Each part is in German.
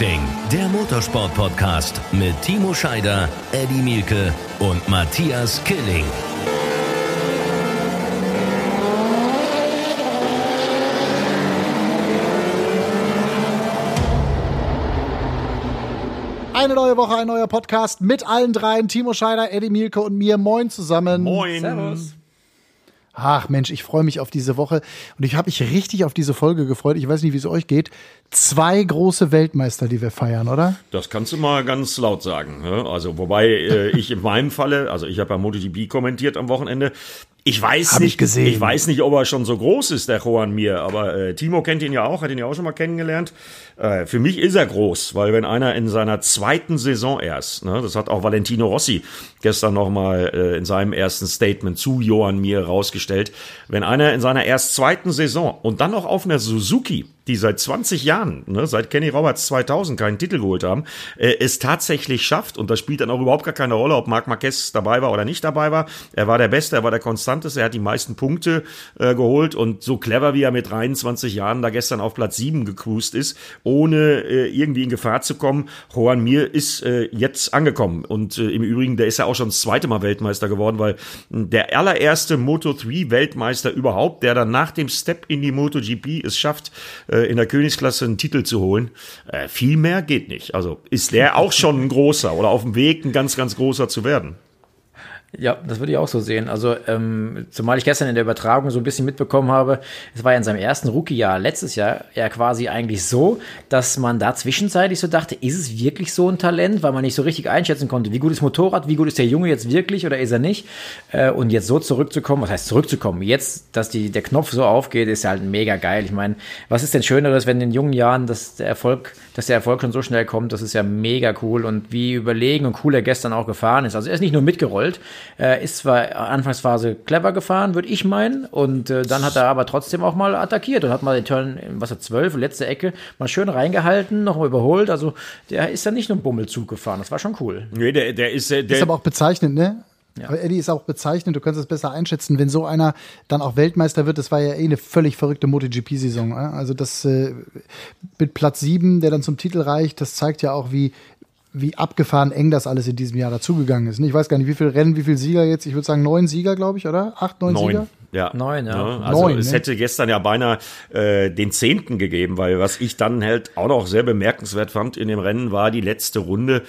Racing, der Motorsport-Podcast mit Timo Scheider, Eddie Mielke und Matthias Killing. Eine neue Woche, ein neuer Podcast mit allen dreien. Timo Scheider, Eddie Mielke und mir. Moin zusammen. Moin. Servus. Ach Mensch, ich freue mich auf diese Woche und ich habe mich richtig auf diese Folge gefreut. Ich weiß nicht, wie es euch geht. Zwei große Weltmeister, die wir feiern, oder? Das kannst du mal ganz laut sagen. Ne? Also wobei äh, ich in meinem Falle, also ich habe ja MotoGP kommentiert am Wochenende, ich weiß Hab nicht, ich gesehen. ich weiß nicht, ob er schon so groß ist, der Juan Mir, aber äh, Timo kennt ihn ja auch, hat ihn ja auch schon mal kennengelernt. Äh, für mich ist er groß, weil wenn einer in seiner zweiten Saison erst, ne, das hat auch Valentino Rossi gestern noch mal äh, in seinem ersten Statement zu Johann Mir rausgestellt, wenn einer in seiner erst zweiten Saison und dann noch auf einer Suzuki die seit 20 Jahren, ne, seit Kenny Roberts 2000 keinen Titel geholt haben, äh, es tatsächlich schafft. Und das spielt dann auch überhaupt gar keine Rolle, ob Marc Marquez dabei war oder nicht dabei war. Er war der Beste, er war der Konstanteste, er hat die meisten Punkte äh, geholt. Und so clever, wie er mit 23 Jahren da gestern auf Platz 7 gecruised ist, ohne äh, irgendwie in Gefahr zu kommen, Juan Mir ist äh, jetzt angekommen. Und äh, im Übrigen, der ist ja auch schon das zweite Mal Weltmeister geworden, weil der allererste Moto3-Weltmeister überhaupt, der dann nach dem Step in die MotoGP es schafft, äh, in der Königsklasse einen Titel zu holen. Äh, viel mehr geht nicht. Also ist der auch schon ein großer oder auf dem Weg, ein ganz, ganz großer zu werden. Ja, das würde ich auch so sehen. Also, ähm, zumal ich gestern in der Übertragung so ein bisschen mitbekommen habe, es war ja in seinem ersten Rookie-Jahr letztes Jahr ja quasi eigentlich so, dass man da zwischenzeitlich so dachte, ist es wirklich so ein Talent, weil man nicht so richtig einschätzen konnte, wie gut ist Motorrad, wie gut ist der Junge jetzt wirklich oder ist er nicht? Äh, und jetzt so zurückzukommen, was heißt zurückzukommen? Jetzt, dass die, der Knopf so aufgeht, ist ja halt mega geil. Ich meine, was ist denn schöneres, wenn in jungen Jahren dass der Erfolg, dass der Erfolg schon so schnell kommt, das ist ja mega cool und wie überlegen und cool er gestern auch gefahren ist. Also er ist nicht nur mitgerollt, äh, ist zwar Anfangsphase clever gefahren, würde ich meinen, und äh, dann hat er aber trotzdem auch mal attackiert und hat mal den Turn, was er zwölf, letzte Ecke, mal schön reingehalten, nochmal überholt. Also der ist ja nicht nur einen Bummelzug gefahren, das war schon cool. Nee, der, der ist, der, Ist aber auch bezeichnend, ne? Ja. Aber Eddie ist auch bezeichnend, du kannst es besser einschätzen, wenn so einer dann auch Weltmeister wird. Das war ja eh eine völlig verrückte MotoGP-Saison. äh? Also das äh, mit Platz sieben, der dann zum Titel reicht, das zeigt ja auch, wie, wie abgefahren eng das alles in diesem Jahr dazugegangen ist. ne? Ich weiß gar nicht, wie viele Rennen, wie viele Sieger jetzt. Ich würde sagen neun Sieger, glaube ich, oder? Acht, neun, Sieger? Ja. Neun, ja. Also Neun, es ne? hätte gestern ja beinahe äh, den zehnten gegeben, weil was ich dann halt auch noch sehr bemerkenswert fand in dem Rennen war die letzte Runde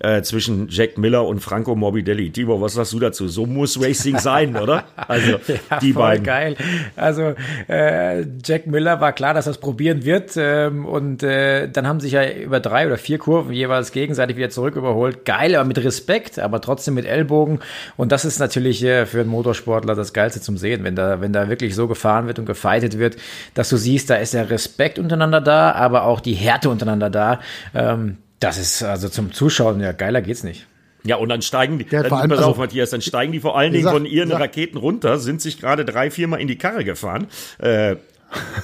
äh, zwischen Jack Miller und Franco Morbidelli. Timo, was sagst du dazu? So muss Racing sein, oder? Also Ja, die beiden. geil. Also äh, Jack Miller war klar, dass er es probieren wird ähm, und äh, dann haben sich ja über drei oder vier Kurven jeweils gegenseitig wieder zurück überholt. Geil, aber mit Respekt, aber trotzdem mit Ellbogen und das ist natürlich äh, für einen Motorsportler das Geilste zum Sehen, wenn da wenn da wirklich so gefahren wird und gefeitet wird, dass du siehst, da ist der Respekt untereinander da, aber auch die Härte untereinander da. Ähm, das ist also zum Zuschauen ja geiler geht's nicht. Ja, und dann steigen die, dann, vor allem- pass auf, also- Matthias, dann steigen die vor allen Dingen Sag- von ihren sag- Raketen runter, sind sich gerade drei, viermal in die Karre gefahren. Äh,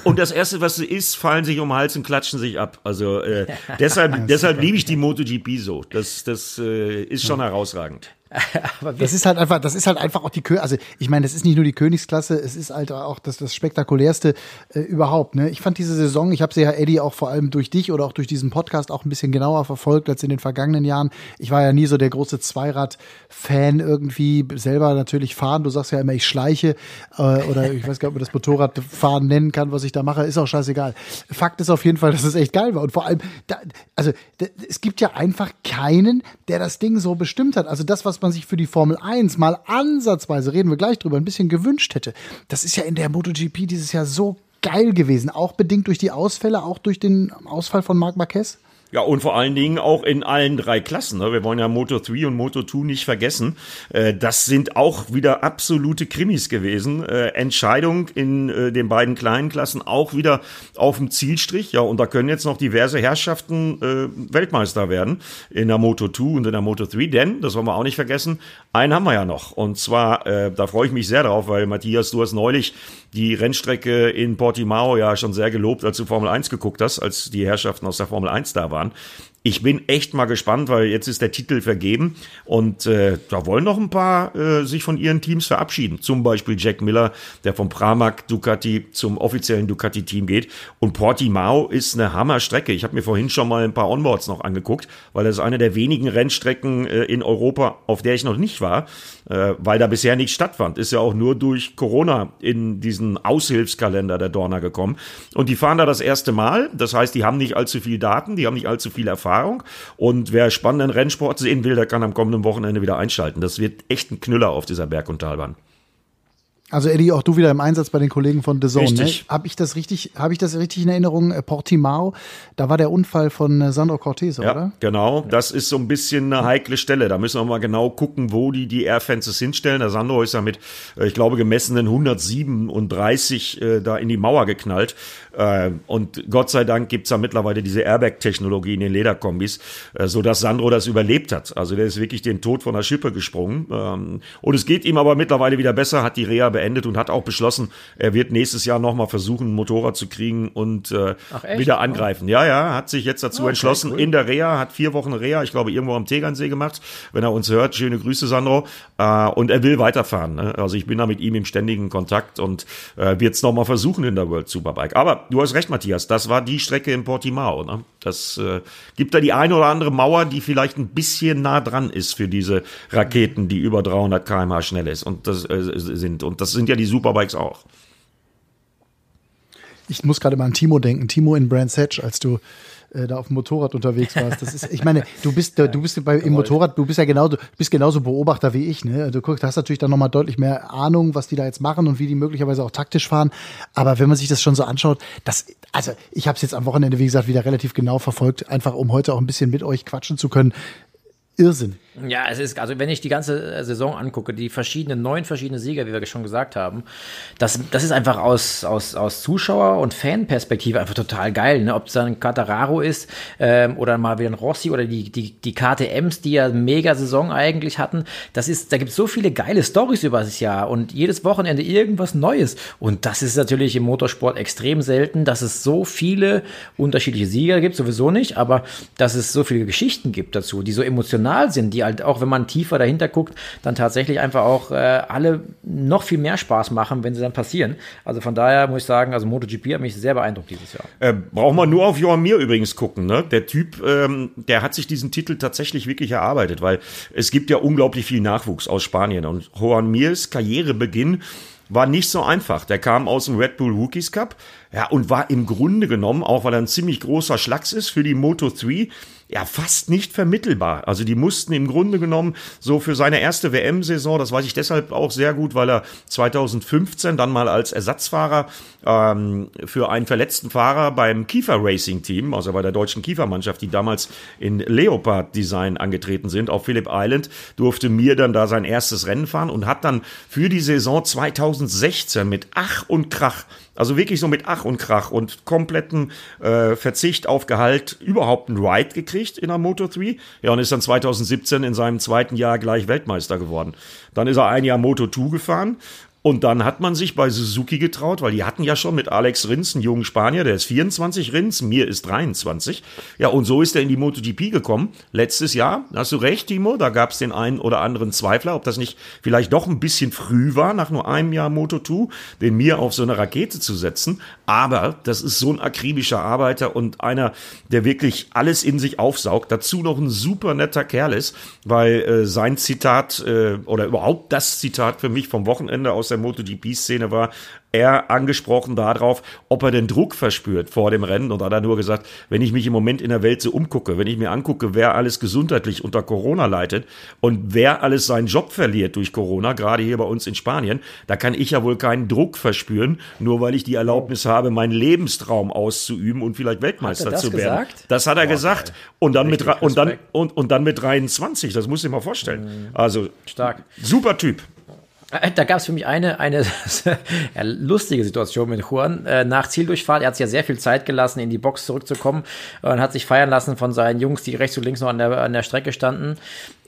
und das erste, was sie ist, fallen sich um den Hals und klatschen sich ab. Also äh, deshalb, deshalb liebe ich die MotoGP so. Das, das äh, ist schon herausragend. Das ist halt einfach, das ist halt einfach auch die Kö also ich meine, das ist nicht nur die Königsklasse, es ist halt auch das, das spektakulärste äh, überhaupt. Ne? Ich fand diese Saison, ich habe sie ja Eddie auch vor allem durch dich oder auch durch diesen Podcast auch ein bisschen genauer verfolgt als in den vergangenen Jahren. Ich war ja nie so der große Zweirad-Fan irgendwie, selber natürlich fahren. Du sagst ja immer, ich schleiche äh, oder ich weiß gar nicht, ob man das Motorradfahren nennen kann, was ich da mache, ist auch scheißegal. Fakt ist auf jeden Fall, dass es echt geil war und vor allem, da, also da, es gibt ja einfach keinen, der das Ding so bestimmt hat. Also das, was man sich für die Formel 1 mal ansatzweise, reden wir gleich drüber, ein bisschen gewünscht hätte. Das ist ja in der MotoGP dieses Jahr so geil gewesen, auch bedingt durch die Ausfälle, auch durch den Ausfall von Marc Marquez. Ja, und vor allen Dingen auch in allen drei Klassen. Ne? Wir wollen ja Moto 3 und Moto 2 nicht vergessen. Äh, das sind auch wieder absolute Krimis gewesen. Äh, Entscheidung in äh, den beiden kleinen Klassen auch wieder auf dem Zielstrich. Ja, und da können jetzt noch diverse Herrschaften äh, Weltmeister werden in der Moto 2 und in der Moto 3. Denn, das wollen wir auch nicht vergessen, einen haben wir ja noch. Und zwar, äh, da freue ich mich sehr drauf, weil Matthias, du hast neulich die Rennstrecke in Portimao ja schon sehr gelobt, als du Formel 1 geguckt hast, als die Herrschaften aus der Formel 1 da waren. Ich bin echt mal gespannt, weil jetzt ist der Titel vergeben und äh, da wollen noch ein paar äh, sich von ihren Teams verabschieden. Zum Beispiel Jack Miller, der vom Pramac Ducati zum offiziellen Ducati-Team geht. Und Portimao ist eine Hammerstrecke. Ich habe mir vorhin schon mal ein paar Onboards noch angeguckt, weil das ist eine der wenigen Rennstrecken äh, in Europa, auf der ich noch nicht war, äh, weil da bisher nichts stattfand. Ist ja auch nur durch Corona in diesen Aushilfskalender der Dorna gekommen. Und die fahren da das erste Mal. Das heißt, die haben nicht allzu viel Daten, die haben nicht allzu viel Erfahrung. Erfahrung. Und wer spannenden Rennsport sehen will, der kann am kommenden Wochenende wieder einschalten. Das wird echt ein Knüller auf dieser Berg- und Talbahn. Also Eddie, auch du wieder im Einsatz bei den Kollegen von The Zone. Ne? Habe ich das richtig? Habe ich das richtig in Erinnerung? Äh, Portimao, da war der Unfall von äh, Sandro Cortez, ja, oder? Genau, das ist so ein bisschen eine heikle Stelle. Da müssen wir mal genau gucken, wo die die Airfences hinstellen. Der Sandro ist ja mit, äh, ich glaube, gemessenen 137 äh, da in die Mauer geknallt. Äh, und Gott sei Dank gibt's da mittlerweile diese Airbag-Technologie in den Lederkombis, äh, so dass Sandro das überlebt hat. Also der ist wirklich den Tod von der Schippe gesprungen. Ähm, und es geht ihm aber mittlerweile wieder besser, hat die Reha beendet und hat auch beschlossen, er wird nächstes Jahr nochmal versuchen, ein Motorrad zu kriegen und äh, wieder angreifen. Ja, ja, hat sich jetzt dazu okay, entschlossen, cool. in der Reha, hat vier Wochen Reha, ich glaube irgendwo am Tegernsee gemacht. Wenn er uns hört, schöne Grüße, Sandro. Äh, und er will weiterfahren. Ne? Also ich bin da mit ihm im ständigen Kontakt und äh, wird es nochmal versuchen in der World Superbike. Aber du hast recht, Matthias, das war die Strecke in Portimao. Ne? Das äh, gibt da die eine oder andere Mauer, die vielleicht ein bisschen nah dran ist für diese Raketen, die über 300 km/h schnell ist und das äh, sind. Und das sind ja die Superbikes auch. Ich muss gerade mal an Timo denken. Timo in Brands Hatch, als du äh, da auf dem Motorrad unterwegs warst. Das ist, ich meine, du bist, du bist bei, im Motorrad, du bist ja genauso, bist genauso Beobachter wie ich. Ne? Du guckst, hast natürlich dann nochmal deutlich mehr Ahnung, was die da jetzt machen und wie die möglicherweise auch taktisch fahren. Aber wenn man sich das schon so anschaut, das, also ich habe es jetzt am Wochenende, wie gesagt, wieder relativ genau verfolgt, einfach um heute auch ein bisschen mit euch quatschen zu können. Irrsinn. Ja, es ist, also wenn ich die ganze äh, Saison angucke, die verschiedenen, neun verschiedene Sieger, wie wir schon gesagt haben, das, das ist einfach aus, aus, aus Zuschauer- und Fanperspektive einfach total geil. Ne? Ob es dann Catararo ist ähm, oder mal wieder ein Rossi oder die, die, die KTMs, die ja mega Saison eigentlich hatten. Das ist, da gibt es so viele geile Stories über das Jahr und jedes Wochenende irgendwas Neues. Und das ist natürlich im Motorsport extrem selten, dass es so viele unterschiedliche Sieger gibt, sowieso nicht, aber dass es so viele Geschichten gibt dazu, die so emotional sind, die halt auch, wenn man tiefer dahinter guckt, dann tatsächlich einfach auch äh, alle noch viel mehr Spaß machen, wenn sie dann passieren. Also von daher muss ich sagen, also MotoGP hat mich sehr beeindruckt dieses Jahr. Äh, braucht man nur auf Johan Mir übrigens gucken, ne? Der Typ, ähm, der hat sich diesen Titel tatsächlich wirklich erarbeitet, weil es gibt ja unglaublich viel Nachwuchs aus Spanien und Johan Mirs Karrierebeginn war nicht so einfach. Der kam aus dem Red Bull Rookies Cup, ja, und war im Grunde genommen, auch weil er ein ziemlich großer Schlags ist für die Moto 3, ja fast nicht vermittelbar. Also die mussten im Grunde genommen so für seine erste WM-Saison, das weiß ich deshalb auch sehr gut, weil er 2015 dann mal als Ersatzfahrer ähm, für einen verletzten Fahrer beim Kiefer Racing Team, also bei der deutschen Kiefermannschaft, die damals in Leopard Design angetreten sind, auf Phillip Island, durfte mir dann da sein erstes Rennen fahren und hat dann für die Saison 2016 mit Ach und Krach also wirklich so mit Ach und Krach und kompletten äh, Verzicht auf Gehalt überhaupt einen Ride gekriegt in der Moto 3. Ja, und ist dann 2017 in seinem zweiten Jahr gleich Weltmeister geworden. Dann ist er ein Jahr Moto 2 gefahren und dann hat man sich bei Suzuki getraut, weil die hatten ja schon mit Alex Rins einen jungen Spanier, der ist 24 Rins, mir ist 23. Ja, und so ist er in die MotoGP gekommen. Letztes Jahr, hast du recht, Timo, da gab es den einen oder anderen Zweifler, ob das nicht vielleicht doch ein bisschen früh war, nach nur einem Jahr Moto2, den mir auf so eine Rakete zu setzen. Aber das ist so ein akribischer Arbeiter und einer, der wirklich alles in sich aufsaugt. Dazu noch ein super netter Kerl ist, weil äh, sein Zitat äh, oder überhaupt das Zitat für mich vom Wochenende aus der MotoGP-Szene war, er angesprochen darauf, ob er den Druck verspürt vor dem Rennen und hat er nur gesagt, wenn ich mich im Moment in der Welt so umgucke, wenn ich mir angucke, wer alles gesundheitlich unter Corona leidet und wer alles seinen Job verliert durch Corona, gerade hier bei uns in Spanien, da kann ich ja wohl keinen Druck verspüren, nur weil ich die Erlaubnis habe, meinen Lebenstraum auszuüben und vielleicht Weltmeister zu werden. Gesagt? Das hat er Boah, gesagt geil. und dann Richtig mit und dann und, und dann mit 23, das muss ich mal vorstellen. Mhm. Also stark. Super Typ. Äh, da gab es für mich eine, eine lustige Situation mit Juan. Äh, nach Zieldurchfahrt, er hat sich ja sehr viel Zeit gelassen, in die Box zurückzukommen und hat sich feiern lassen von seinen Jungs, die rechts und links noch an der, an der Strecke standen.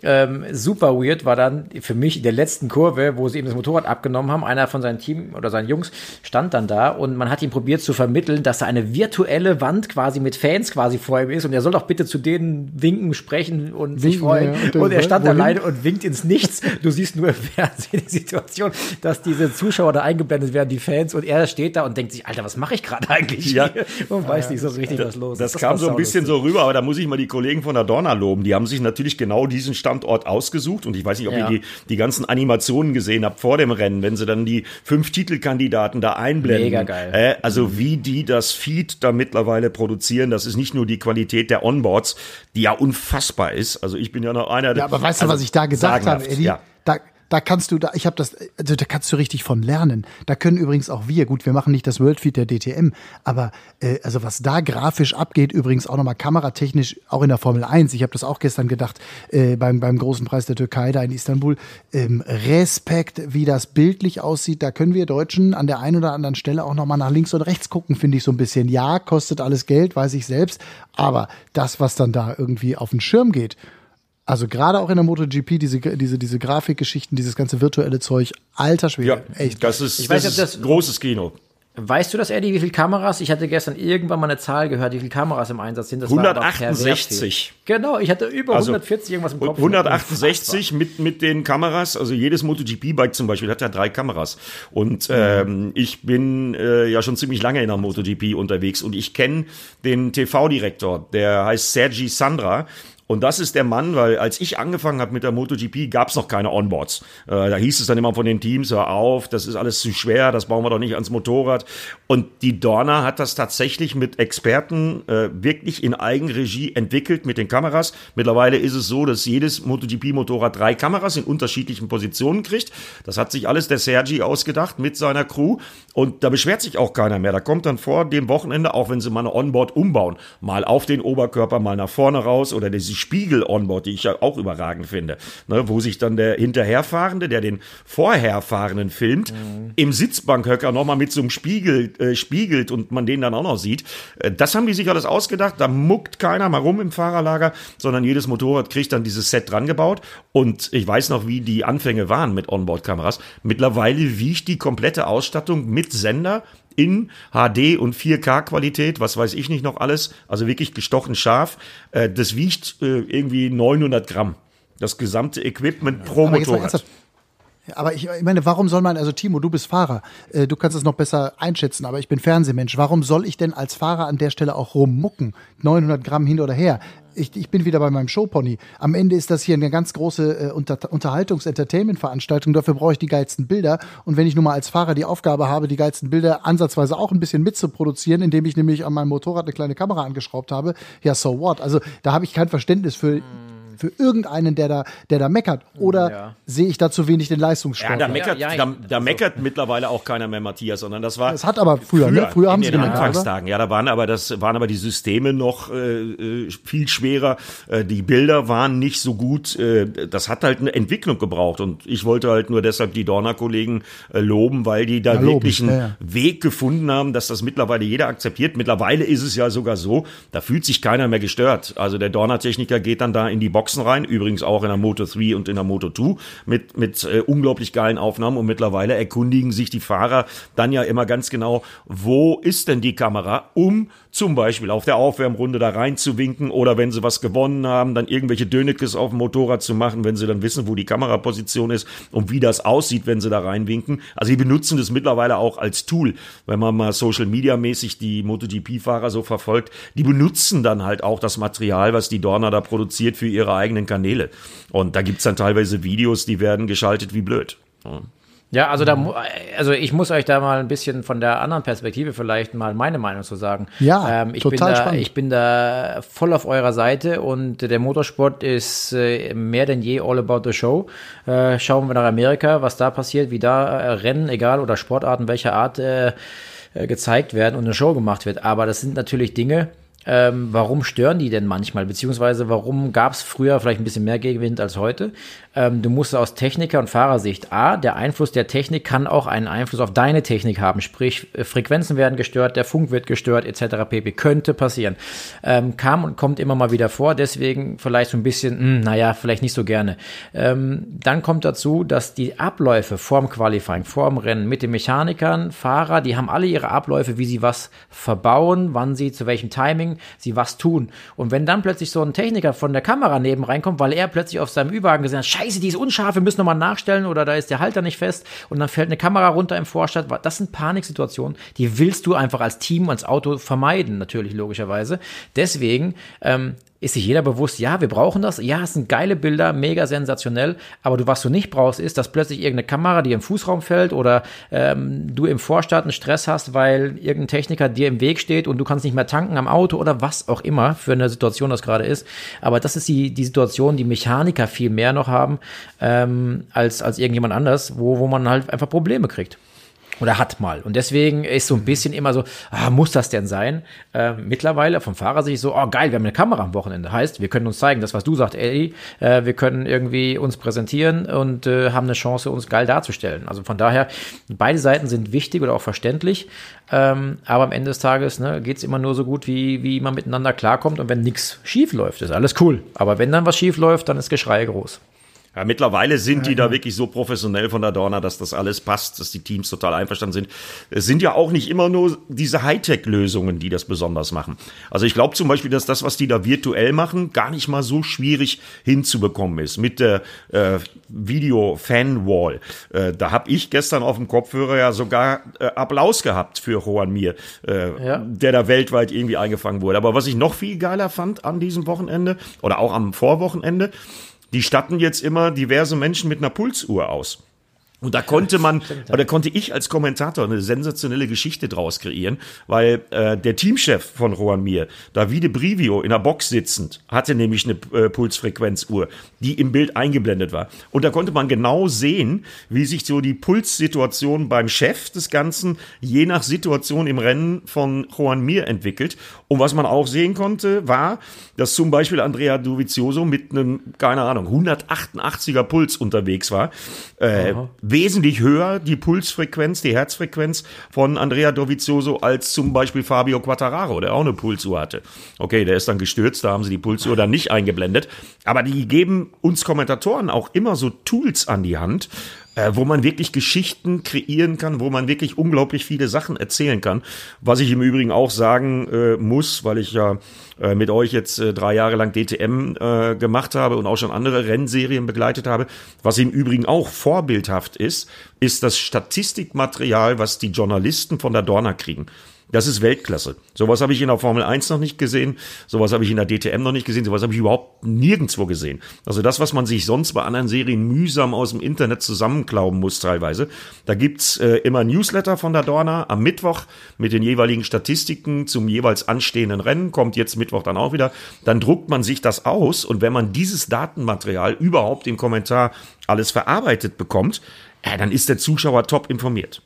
Ähm, super weird war dann für mich in der letzten Kurve, wo sie ihm das Motorrad abgenommen haben. Einer von seinen Team oder seinen Jungs stand dann da und man hat ihm probiert zu vermitteln, dass da eine virtuelle Wand quasi mit Fans quasi vor ihm ist und er soll doch bitte zu denen winken, sprechen und winken, sich freuen. Ja, und, und er stand alleine und winkt ins Nichts. Du siehst nur im Fernsehen die Situation, dass diese Zuschauer da eingeblendet werden, die Fans, und er steht da und denkt sich, Alter, was mache ich gerade eigentlich ja. hier? Und weiß ja, nicht so richtig, was los ist. Das, das kam so ein bisschen so rüber, aber da muss ich mal die Kollegen von der Dorna loben. Die haben sich natürlich genau diesen Standort ausgesucht und ich weiß nicht, ob ihr die, die ganzen Animationen gesehen habt vor dem Rennen, wenn sie dann die fünf Titelkandidaten da einblenden. Mega geil. Äh, also mhm. wie die das Feed da mittlerweile produzieren, das ist nicht nur die Qualität der Onboards, die ja unfassbar ist. Also ich bin ja noch einer, der. Ja, aber weißt du, also, was ich da gesagt habe, Eddie? Ja. Da, da kannst du, da, ich habe das, also da kannst du richtig von lernen. Da können übrigens auch wir, gut, wir machen nicht das Worldfeed der DTM, aber äh, also was da grafisch abgeht, übrigens auch nochmal kameratechnisch, auch in der Formel 1, ich habe das auch gestern gedacht, äh, beim, beim großen Preis der Türkei da in Istanbul, ähm, Respekt, wie das bildlich aussieht, da können wir Deutschen an der einen oder anderen Stelle auch nochmal nach links und rechts gucken, finde ich so ein bisschen. Ja, kostet alles Geld, weiß ich selbst, aber das, was dann da irgendwie auf den Schirm geht, also gerade auch in der MotoGP, diese, diese, diese Grafikgeschichten, dieses ganze virtuelle Zeug, alter Schwede. Ja, echt. Das ist, ich das weiß, ist das großes Kino. Weißt du das, Eddie, wie viele Kameras? Ich hatte gestern irgendwann mal eine Zahl gehört, wie viele Kameras im Einsatz sind. Das 168. Genau, ich hatte über also 140 irgendwas im Kopf. 168 mit, mit den Kameras. Also jedes MotoGP-Bike zum Beispiel hat ja drei Kameras. Und mhm. ähm, ich bin äh, ja schon ziemlich lange in der MotoGP unterwegs und ich kenne den TV-Direktor, der heißt Sergi Sandra. Und das ist der Mann, weil als ich angefangen habe mit der MotoGP, gab es noch keine Onboards. Äh, da hieß es dann immer von den Teams, hör auf, das ist alles zu schwer, das bauen wir doch nicht ans Motorrad. Und die Dorna hat das tatsächlich mit Experten äh, wirklich in Eigenregie entwickelt mit den Kameras. Mittlerweile ist es so, dass jedes MotoGP-Motorrad drei Kameras in unterschiedlichen Positionen kriegt. Das hat sich alles der Sergi ausgedacht mit seiner Crew. Und da beschwert sich auch keiner mehr. Da kommt dann vor dem Wochenende, auch wenn sie mal eine Onboard umbauen, mal auf den Oberkörper, mal nach vorne raus oder diese Spiegel-Onboard, die ich ja auch überragend finde, ne, wo sich dann der Hinterherfahrende, der den Vorherfahrenden filmt, mhm. im Sitzbankhöcker nochmal mit so einem Spiegel äh, spiegelt und man den dann auch noch sieht. Äh, das haben die sich alles ausgedacht. Da muckt keiner mal rum im Fahrerlager, sondern jedes Motorrad kriegt dann dieses Set dran gebaut. Und ich weiß noch, wie die Anfänge waren mit Onboard-Kameras. Mittlerweile wiegt die komplette Ausstattung mit Sender in HD und 4K-Qualität, was weiß ich nicht noch alles, also wirklich gestochen scharf. Äh, das wiegt äh, irgendwie 900 Gramm. Das gesamte Equipment pro Motorrad. Aber ich, ich meine, warum soll man, also Timo, du bist Fahrer, äh, du kannst es noch besser einschätzen, aber ich bin Fernsehmensch. Warum soll ich denn als Fahrer an der Stelle auch rummucken? 900 Gramm hin oder her. Ich, ich bin wieder bei meinem Showpony. Am Ende ist das hier eine ganz große äh, Unter Unterhaltungs-Entertainment-Veranstaltung. Dafür brauche ich die geilsten Bilder. Und wenn ich nun mal als Fahrer die Aufgabe habe, die geilsten Bilder ansatzweise auch ein bisschen mitzuproduzieren, indem ich nämlich an meinem Motorrad eine kleine Kamera angeschraubt habe, ja, so what? Also da habe ich kein Verständnis für für irgendeinen, der da, der da meckert? Oder ja. sehe ich da zu wenig den Leistungssport? Ja, da meckert, ja, ja, da, da meckert mittlerweile auch keiner mehr Matthias, sondern das war. Das hat aber früher, ne? früher, ne? früher haben sie in den Anfangstagen. Oder? Ja, da waren aber das waren aber die Systeme noch äh, äh, viel schwerer. Äh, die Bilder waren nicht so gut. Äh, das hat halt eine Entwicklung gebraucht und ich wollte halt nur deshalb die Dorner-Kollegen loben, weil die da wirklich einen Weg gefunden haben, dass das mittlerweile jeder akzeptiert. Mittlerweile ist es ja sogar so, da fühlt sich keiner mehr gestört. Also der Dorner-Techniker geht dann da in die Box Boxen rein, übrigens auch in der Moto 3 und in der Moto 2 mit, mit äh, unglaublich geilen Aufnahmen und mittlerweile erkundigen sich die Fahrer dann ja immer ganz genau, wo ist denn die Kamera, um zum Beispiel auf der Aufwärmrunde da reinzuwinken oder wenn sie was gewonnen haben, dann irgendwelche Dönekes auf dem Motorrad zu machen, wenn sie dann wissen, wo die Kameraposition ist und wie das aussieht, wenn sie da reinwinken. Also die benutzen das mittlerweile auch als Tool, wenn man mal Social Media mäßig die MotoGP-Fahrer so verfolgt. Die benutzen dann halt auch das Material, was die Dorna da produziert für ihre eigenen Kanäle. Und da gibt's dann teilweise Videos, die werden geschaltet wie blöd. Ja. Ja, also da, also ich muss euch da mal ein bisschen von der anderen Perspektive vielleicht mal meine Meinung zu sagen. Ja, ähm, ich total bin da, spannend. Ich bin da voll auf eurer Seite und der Motorsport ist äh, mehr denn je all about the show. Äh, schauen wir nach Amerika, was da passiert, wie da äh, Rennen, egal oder Sportarten welcher Art äh, gezeigt werden und eine Show gemacht wird. Aber das sind natürlich Dinge, ähm, warum stören die denn manchmal? Beziehungsweise warum gab es früher vielleicht ein bisschen mehr Gegenwind als heute? Ähm, du musst aus Techniker- und Fahrersicht A, der Einfluss der Technik kann auch einen Einfluss auf deine Technik haben. Sprich, äh, Frequenzen werden gestört, der Funk wird gestört, etc. pp. Könnte passieren. Ähm, kam und kommt immer mal wieder vor, deswegen vielleicht so ein bisschen, mh, hm, naja, vielleicht nicht so gerne. Ähm, dann kommt dazu, dass die Abläufe vorm Qualifying, vorm Rennen mit den Mechanikern, Fahrer, die haben alle ihre Abläufe, wie sie was verbauen, wann sie zu welchem Timing sie was tun. Und wenn dann plötzlich so ein Techniker von der Kamera neben reinkommt, weil er plötzlich auf seinem Ü-Wagen gesehen hat, scheiße, die ist unscharf, wir müssen nochmal nachstellen oder da ist der Halter nicht fest und dann fällt eine Kamera runter im Vorstadt. Das sind Paniksituationen, die willst du einfach als Team, als Auto vermeiden, natürlich logischerweise. Deswegen ähm, ist sich jeder bewusst, ja, wir brauchen das. Ja, es sind geile Bilder, mega sensationell. Aber du, was du nicht brauchst, ist, dass plötzlich irgendeine Kamera dir im Fußraum fällt oder ähm, du im Vorstadt einen Stress hast, weil irgendein Techniker dir im Weg steht und du kannst nicht mehr tanken am Auto oder was auch immer für eine Situation das gerade ist. Aber das ist die, die Situation, die Mechaniker viel mehr noch haben ähm, als, als irgendjemand anders, wo, wo man halt einfach Probleme kriegt. Oder hat mal. Und deswegen ist so ein bisschen immer so, ah, muss das denn sein? Äh, mittlerweile vom Fahrer sich so, oh geil, wir haben eine Kamera am Wochenende. Heißt, wir können uns zeigen, das, was du sagst, Eddie, äh, wir können irgendwie uns präsentieren und äh, haben eine Chance, uns geil darzustellen. Also von daher, beide Seiten sind wichtig oder auch verständlich. Ähm, aber am Ende des Tages ne, geht es immer nur so gut, wie, wie man miteinander klarkommt. Und wenn nichts schief läuft, ist alles cool. Aber wenn dann was schief läuft, dann ist Geschrei groß. Ja, mittlerweile sind die da wirklich so professionell von der Dorna, dass das alles passt, dass die Teams total einverstanden sind. Es sind ja auch nicht immer nur diese Hightech-Lösungen, die das besonders machen. Also ich glaube zum Beispiel, dass das, was die da virtuell machen, gar nicht mal so schwierig hinzubekommen ist. Mit der äh, Video-Fan-Wall. Äh, da habe ich gestern auf dem Kopfhörer ja sogar äh, Applaus gehabt für Juan Mir, äh, ja. der da weltweit irgendwie eingefangen wurde. Aber was ich noch viel geiler fand an diesem Wochenende oder auch am Vorwochenende, die statten jetzt immer diverse Menschen mit einer Pulsuhr aus. Und da konnte man, oder konnte ich als Kommentator eine sensationelle Geschichte draus kreieren, weil äh, der Teamchef von Juan Mir, Davide Brivio, in der Box sitzend, hatte nämlich eine äh, Pulsfrequenzuhr, die im Bild eingeblendet war. Und da konnte man genau sehen, wie sich so die Pulssituation beim Chef des Ganzen je nach Situation im Rennen von Juan Mir entwickelt. Und was man auch sehen konnte, war, dass zum Beispiel Andrea Dovizioso mit einem, keine Ahnung, 188er Puls unterwegs war. Äh, wesentlich höher die Pulsfrequenz, die Herzfrequenz von Andrea Dovizioso als zum Beispiel Fabio Quattararo, der auch eine Pulsuhr hatte. Okay, der ist dann gestürzt, da haben sie die Pulsuhr dann nicht eingeblendet. Aber die geben uns Kommentatoren auch immer so Tools an die Hand, äh, wo man wirklich Geschichten kreieren kann, wo man wirklich unglaublich viele Sachen erzählen kann. Was ich im Übrigen auch sagen äh, muss, weil ich ja äh, mit euch jetzt äh, drei Jahre lang DTM äh, gemacht habe und auch schon andere Rennserien begleitet habe. Was im Übrigen auch vorbildhaft ist, ist das Statistikmaterial, was die Journalisten von der Dorna kriegen. Das ist Weltklasse. Sowas habe ich in der Formel 1 noch nicht gesehen, sowas habe ich in der DTM noch nicht gesehen, sowas habe ich überhaupt nirgendwo gesehen. Also das, was man sich sonst bei anderen Serien mühsam aus dem Internet zusammenklauben muss teilweise. Da gibt's äh, immer Newsletter von der Dorna am Mittwoch mit den jeweiligen Statistiken zum jeweils anstehenden Rennen, kommt jetzt Mittwoch dann auch wieder. Dann druckt man sich das aus und wenn man dieses Datenmaterial überhaupt im Kommentar alles verarbeitet bekommt, äh, dann ist der Zuschauer top informiert.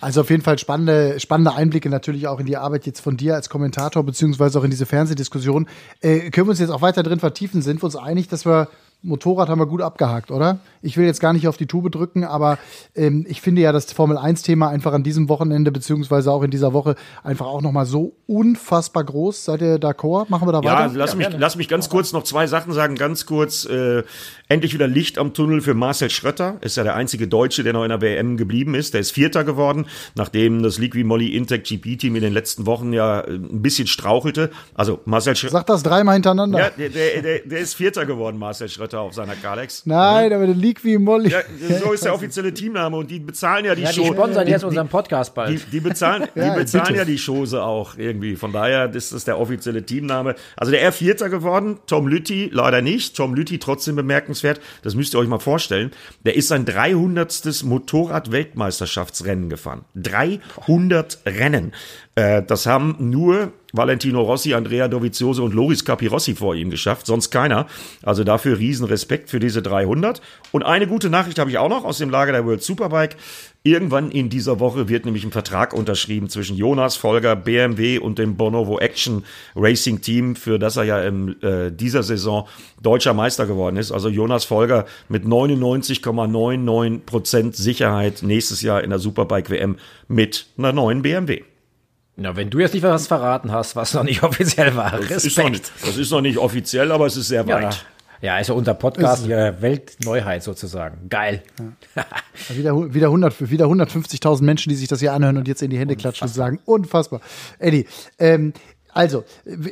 Also auf jeden Fall spannende, spannende Einblicke natürlich auch in die Arbeit jetzt von dir als Kommentator, beziehungsweise auch in diese Fernsehdiskussion. Äh, können wir uns jetzt auch weiter drin vertiefen? Sind wir uns einig, dass wir Motorrad haben wir gut abgehakt, oder? Ich will jetzt gar nicht auf die Tube drücken, aber ähm, ich finde ja das Formel 1-Thema einfach an diesem Wochenende, beziehungsweise auch in dieser Woche, einfach auch nochmal so unfassbar groß. Seid ihr d'accord? Machen wir da ja, weiter? Lass ja, mich, lass mich ganz kurz noch zwei Sachen sagen. Ganz kurz, äh, endlich wieder Licht am Tunnel für Marcel Schrötter. Ist ja der einzige Deutsche, der noch in der WM geblieben ist. Der ist Vierter geworden, nachdem das Liqui Molly Intec GP-Team in den letzten Wochen ja äh, ein bisschen strauchelte. Also Marcel Schrötter. Sag das dreimal hintereinander. Ja, der, der, der, der ist Vierter geworden, Marcel Schrötter. Schröter auf seiner Kalex. Nein, aber der liegt wie Molly. Ja, so ist der offizielle Teamname und die bezahlen ja die ja, Show. Die sponsern die, jetzt unseren Podcast bald. Die, die bezahlen, ja, die bezahlen ja die Chose auch irgendwie. Von daher ist das der offizielle Teamname. Also der R Vierter geworden, Tom Lütti leider nicht. Tom Lütti trotzdem bemerkenswert. Das müsst ihr euch mal vorstellen. Der ist sein 300. Motorrad-Weltmeisterschaftsrennen gefahren. 300 Rennen. Äh, das haben nur Valentino Rossi, Andrea Dovizioso und Loris Capirossi vor ihm geschafft, sonst keiner. Also dafür riesen Respekt für diese 300. Und eine gute Nachricht habe ich auch noch aus dem Lager der World Superbike. Irgendwann in dieser Woche wird nämlich ein Vertrag unterschrieben zwischen Jonas Folger, BMW und dem Bonovo Action Racing Team, für das er ja in äh, dieser Saison deutscher Meister geworden ist. Also Jonas Folger mit 99,99 Prozent Sicherheit nächstes Jahr in der Superbike WM mit einer neuen BMW. Na, wenn du jetzt nicht was verraten hast, was noch nicht offiziell war. Das Respekt. ist, noch nicht, das ist noch nicht offiziell, aber es ist sehr weit. Ja, ist ja unter Podcast ja Weltneuheit sozusagen. Geil. Ja. wieder, wieder, 100, wieder 150.000 Menschen, die sich das hier anhören und jetzt in die Hände unfassbar. klatschen und sagen, unfassbar. Eddie, ähm, also,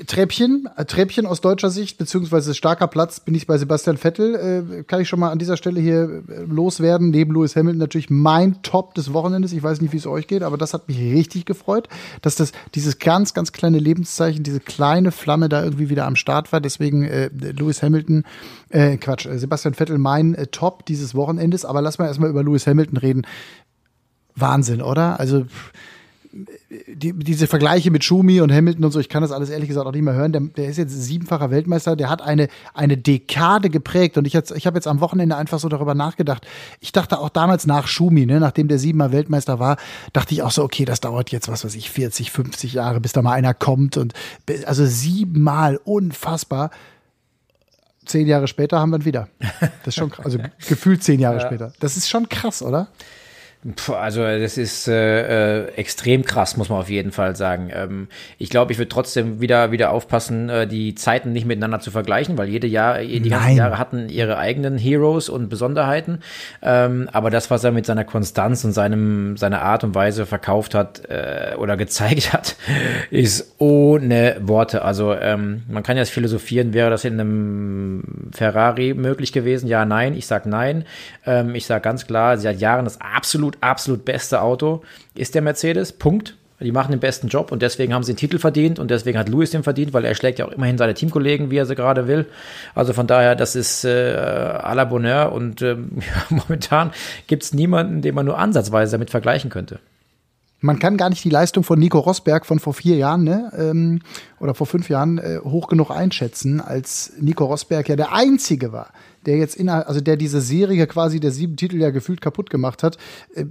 Treppchen, Treppchen aus deutscher Sicht, beziehungsweise starker Platz, bin ich bei Sebastian Vettel. Äh, kann ich schon mal an dieser Stelle hier äh, loswerden. Neben Lewis Hamilton natürlich mein Top des Wochenendes. Ich weiß nicht, wie es euch geht, aber das hat mich richtig gefreut, dass das dieses ganz, ganz kleine Lebenszeichen, diese kleine Flamme da irgendwie wieder am Start war. Deswegen äh, Lewis Hamilton, äh, Quatsch, äh, Sebastian Vettel mein äh, Top dieses Wochenendes. Aber lass mal erstmal über Lewis Hamilton reden. Wahnsinn, oder? Also, pff, die, diese Vergleiche mit Schumi und Hamilton und so, ich kann das alles ehrlich gesagt auch nicht mehr hören. Der, der ist jetzt siebenfacher Weltmeister, der hat eine, eine Dekade geprägt. Und ich, ich habe jetzt am Wochenende einfach so darüber nachgedacht. Ich dachte auch damals nach Schumi, ne, nachdem der siebenmal Weltmeister war, dachte ich auch so, okay, das dauert jetzt, was weiß ich, 40, 50 Jahre, bis da mal einer kommt. Und also siebenmal, unfassbar zehn Jahre später haben wir ihn wieder. Das ist schon krass. Also gefühlt zehn Jahre ja. später. Das ist schon krass, oder? Also das ist äh, äh, extrem krass, muss man auf jeden Fall sagen. Ähm, ich glaube, ich würde trotzdem wieder wieder aufpassen, äh, die Zeiten nicht miteinander zu vergleichen, weil jede Jahr, die Nein. ganzen Jahre hatten ihre eigenen Heroes und Besonderheiten. Ähm, aber das, was er mit seiner Konstanz und seinem seiner Art und Weise verkauft hat äh, oder gezeigt hat, ist ohne Worte. Also ähm, man kann jetzt philosophieren, wäre das in einem Ferrari möglich gewesen? Ja, nein. Ich sag nein. Ähm, ich sag ganz klar, seit Jahren das absolut absolut, beste Auto ist der Mercedes. Punkt. Die machen den besten Job und deswegen haben sie den Titel verdient und deswegen hat Lewis den verdient, weil er schlägt ja auch immerhin seine Teamkollegen, wie er sie gerade will. Also von daher, das ist äh, à la Bonheur und ja, momentan gibt es niemanden, den man nur ansatzweise damit vergleichen könnte. Man kann gar nicht die Leistung von Nico Rosberg von vor vier Jahren ne, ähm, oder vor fünf Jahren äh, hoch genug einschätzen, als Nico Rosberg ja der Einzige war, der jetzt innerhalb, also der diese Serie quasi der sieben Titel ja gefühlt kaputt gemacht hat, äh,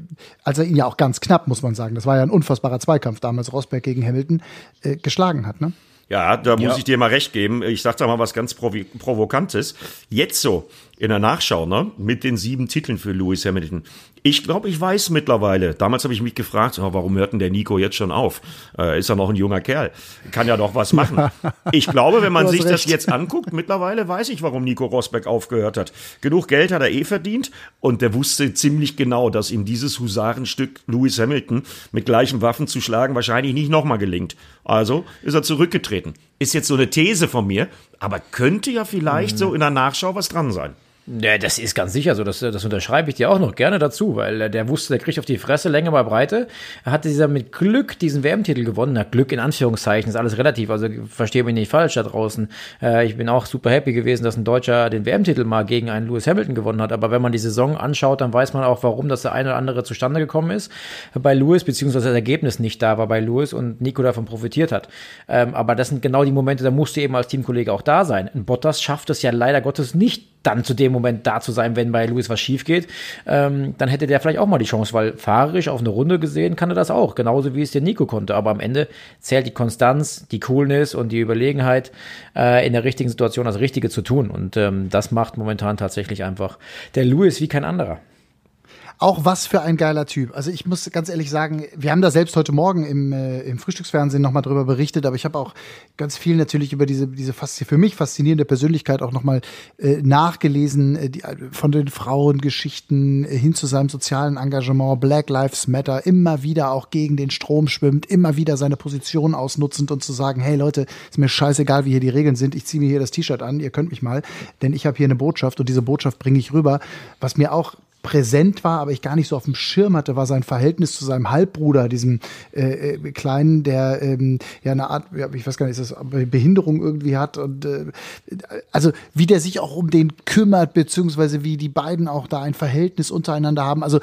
als er ihn ja auch ganz knapp, muss man sagen, das war ja ein unfassbarer Zweikampf damals, Rosberg gegen Hamilton, äh, geschlagen hat, ne? Ja, da muss ja. ich dir mal recht geben. Ich sag da mal was ganz Provokantes. Jetzt so, in der Nachschau, ne, mit den sieben Titeln für Lewis Hamilton. Ich glaube, ich weiß mittlerweile. Damals habe ich mich gefragt, oh, warum hört denn der Nico jetzt schon auf? Äh, ist er noch ein junger Kerl? Kann ja doch was machen. Ich glaube, wenn man sich recht. das jetzt anguckt, mittlerweile weiß ich, warum Nico Rosberg aufgehört hat. Genug Geld hat er eh verdient und der wusste ziemlich genau, dass ihm dieses Husarenstück Lewis Hamilton mit gleichen Waffen zu schlagen wahrscheinlich nicht nochmal gelingt. Also ist er zurückgetreten. Ist jetzt so eine These von mir, aber könnte ja vielleicht mhm. so in der Nachschau was dran sein. Ja, das ist ganz sicher so. Das, das unterschreibe ich dir auch noch gerne dazu, weil der wusste, der kriegt auf die Fresse Länge mal Breite. Er hatte dieser mit Glück diesen WM-Titel gewonnen. Na, Glück in Anführungszeichen ist alles relativ. Also verstehe mich nicht falsch da draußen. Äh, ich bin auch super happy gewesen, dass ein Deutscher den WM-Titel mal gegen einen Lewis Hamilton gewonnen hat. Aber wenn man die Saison anschaut, dann weiß man auch, warum das der eine oder andere zustande gekommen ist bei Lewis, beziehungsweise das Ergebnis nicht da war bei Lewis und Nico davon profitiert hat. Ähm, aber das sind genau die Momente, da musst du eben als Teamkollege auch da sein. Ein Bottas schafft es ja leider Gottes nicht dann zu dem Moment da zu sein, wenn bei Lewis was schief geht, ähm, dann hätte der vielleicht auch mal die Chance, weil fahrerisch auf eine Runde gesehen kann er das auch, genauso wie es der Nico konnte. Aber am Ende zählt die Konstanz, die Coolness und die Überlegenheit, äh, in der richtigen Situation das Richtige zu tun. Und ähm, das macht momentan tatsächlich einfach der Lewis wie kein anderer. Auch was für ein geiler Typ. Also ich muss ganz ehrlich sagen, wir haben da selbst heute Morgen im, äh, im Frühstücksfernsehen nochmal drüber berichtet, aber ich habe auch ganz viel natürlich über diese, diese fast für mich faszinierende Persönlichkeit auch nochmal äh, nachgelesen, äh, die, von den Frauengeschichten äh, hin zu seinem sozialen Engagement, Black Lives Matter, immer wieder auch gegen den Strom schwimmt, immer wieder seine Position ausnutzend und zu sagen, hey Leute, ist mir scheißegal, wie hier die Regeln sind, ich ziehe mir hier das T-Shirt an, ihr könnt mich mal, denn ich habe hier eine Botschaft und diese Botschaft bringe ich rüber, was mir auch präsent war, aber ich gar nicht so auf dem Schirm hatte, war sein Verhältnis zu seinem Halbbruder, diesem äh, äh, Kleinen, der ähm, ja eine Art, ja, ich weiß gar nicht, ist das Behinderung irgendwie hat und äh, also wie der sich auch um den kümmert, beziehungsweise wie die beiden auch da ein Verhältnis untereinander haben. Also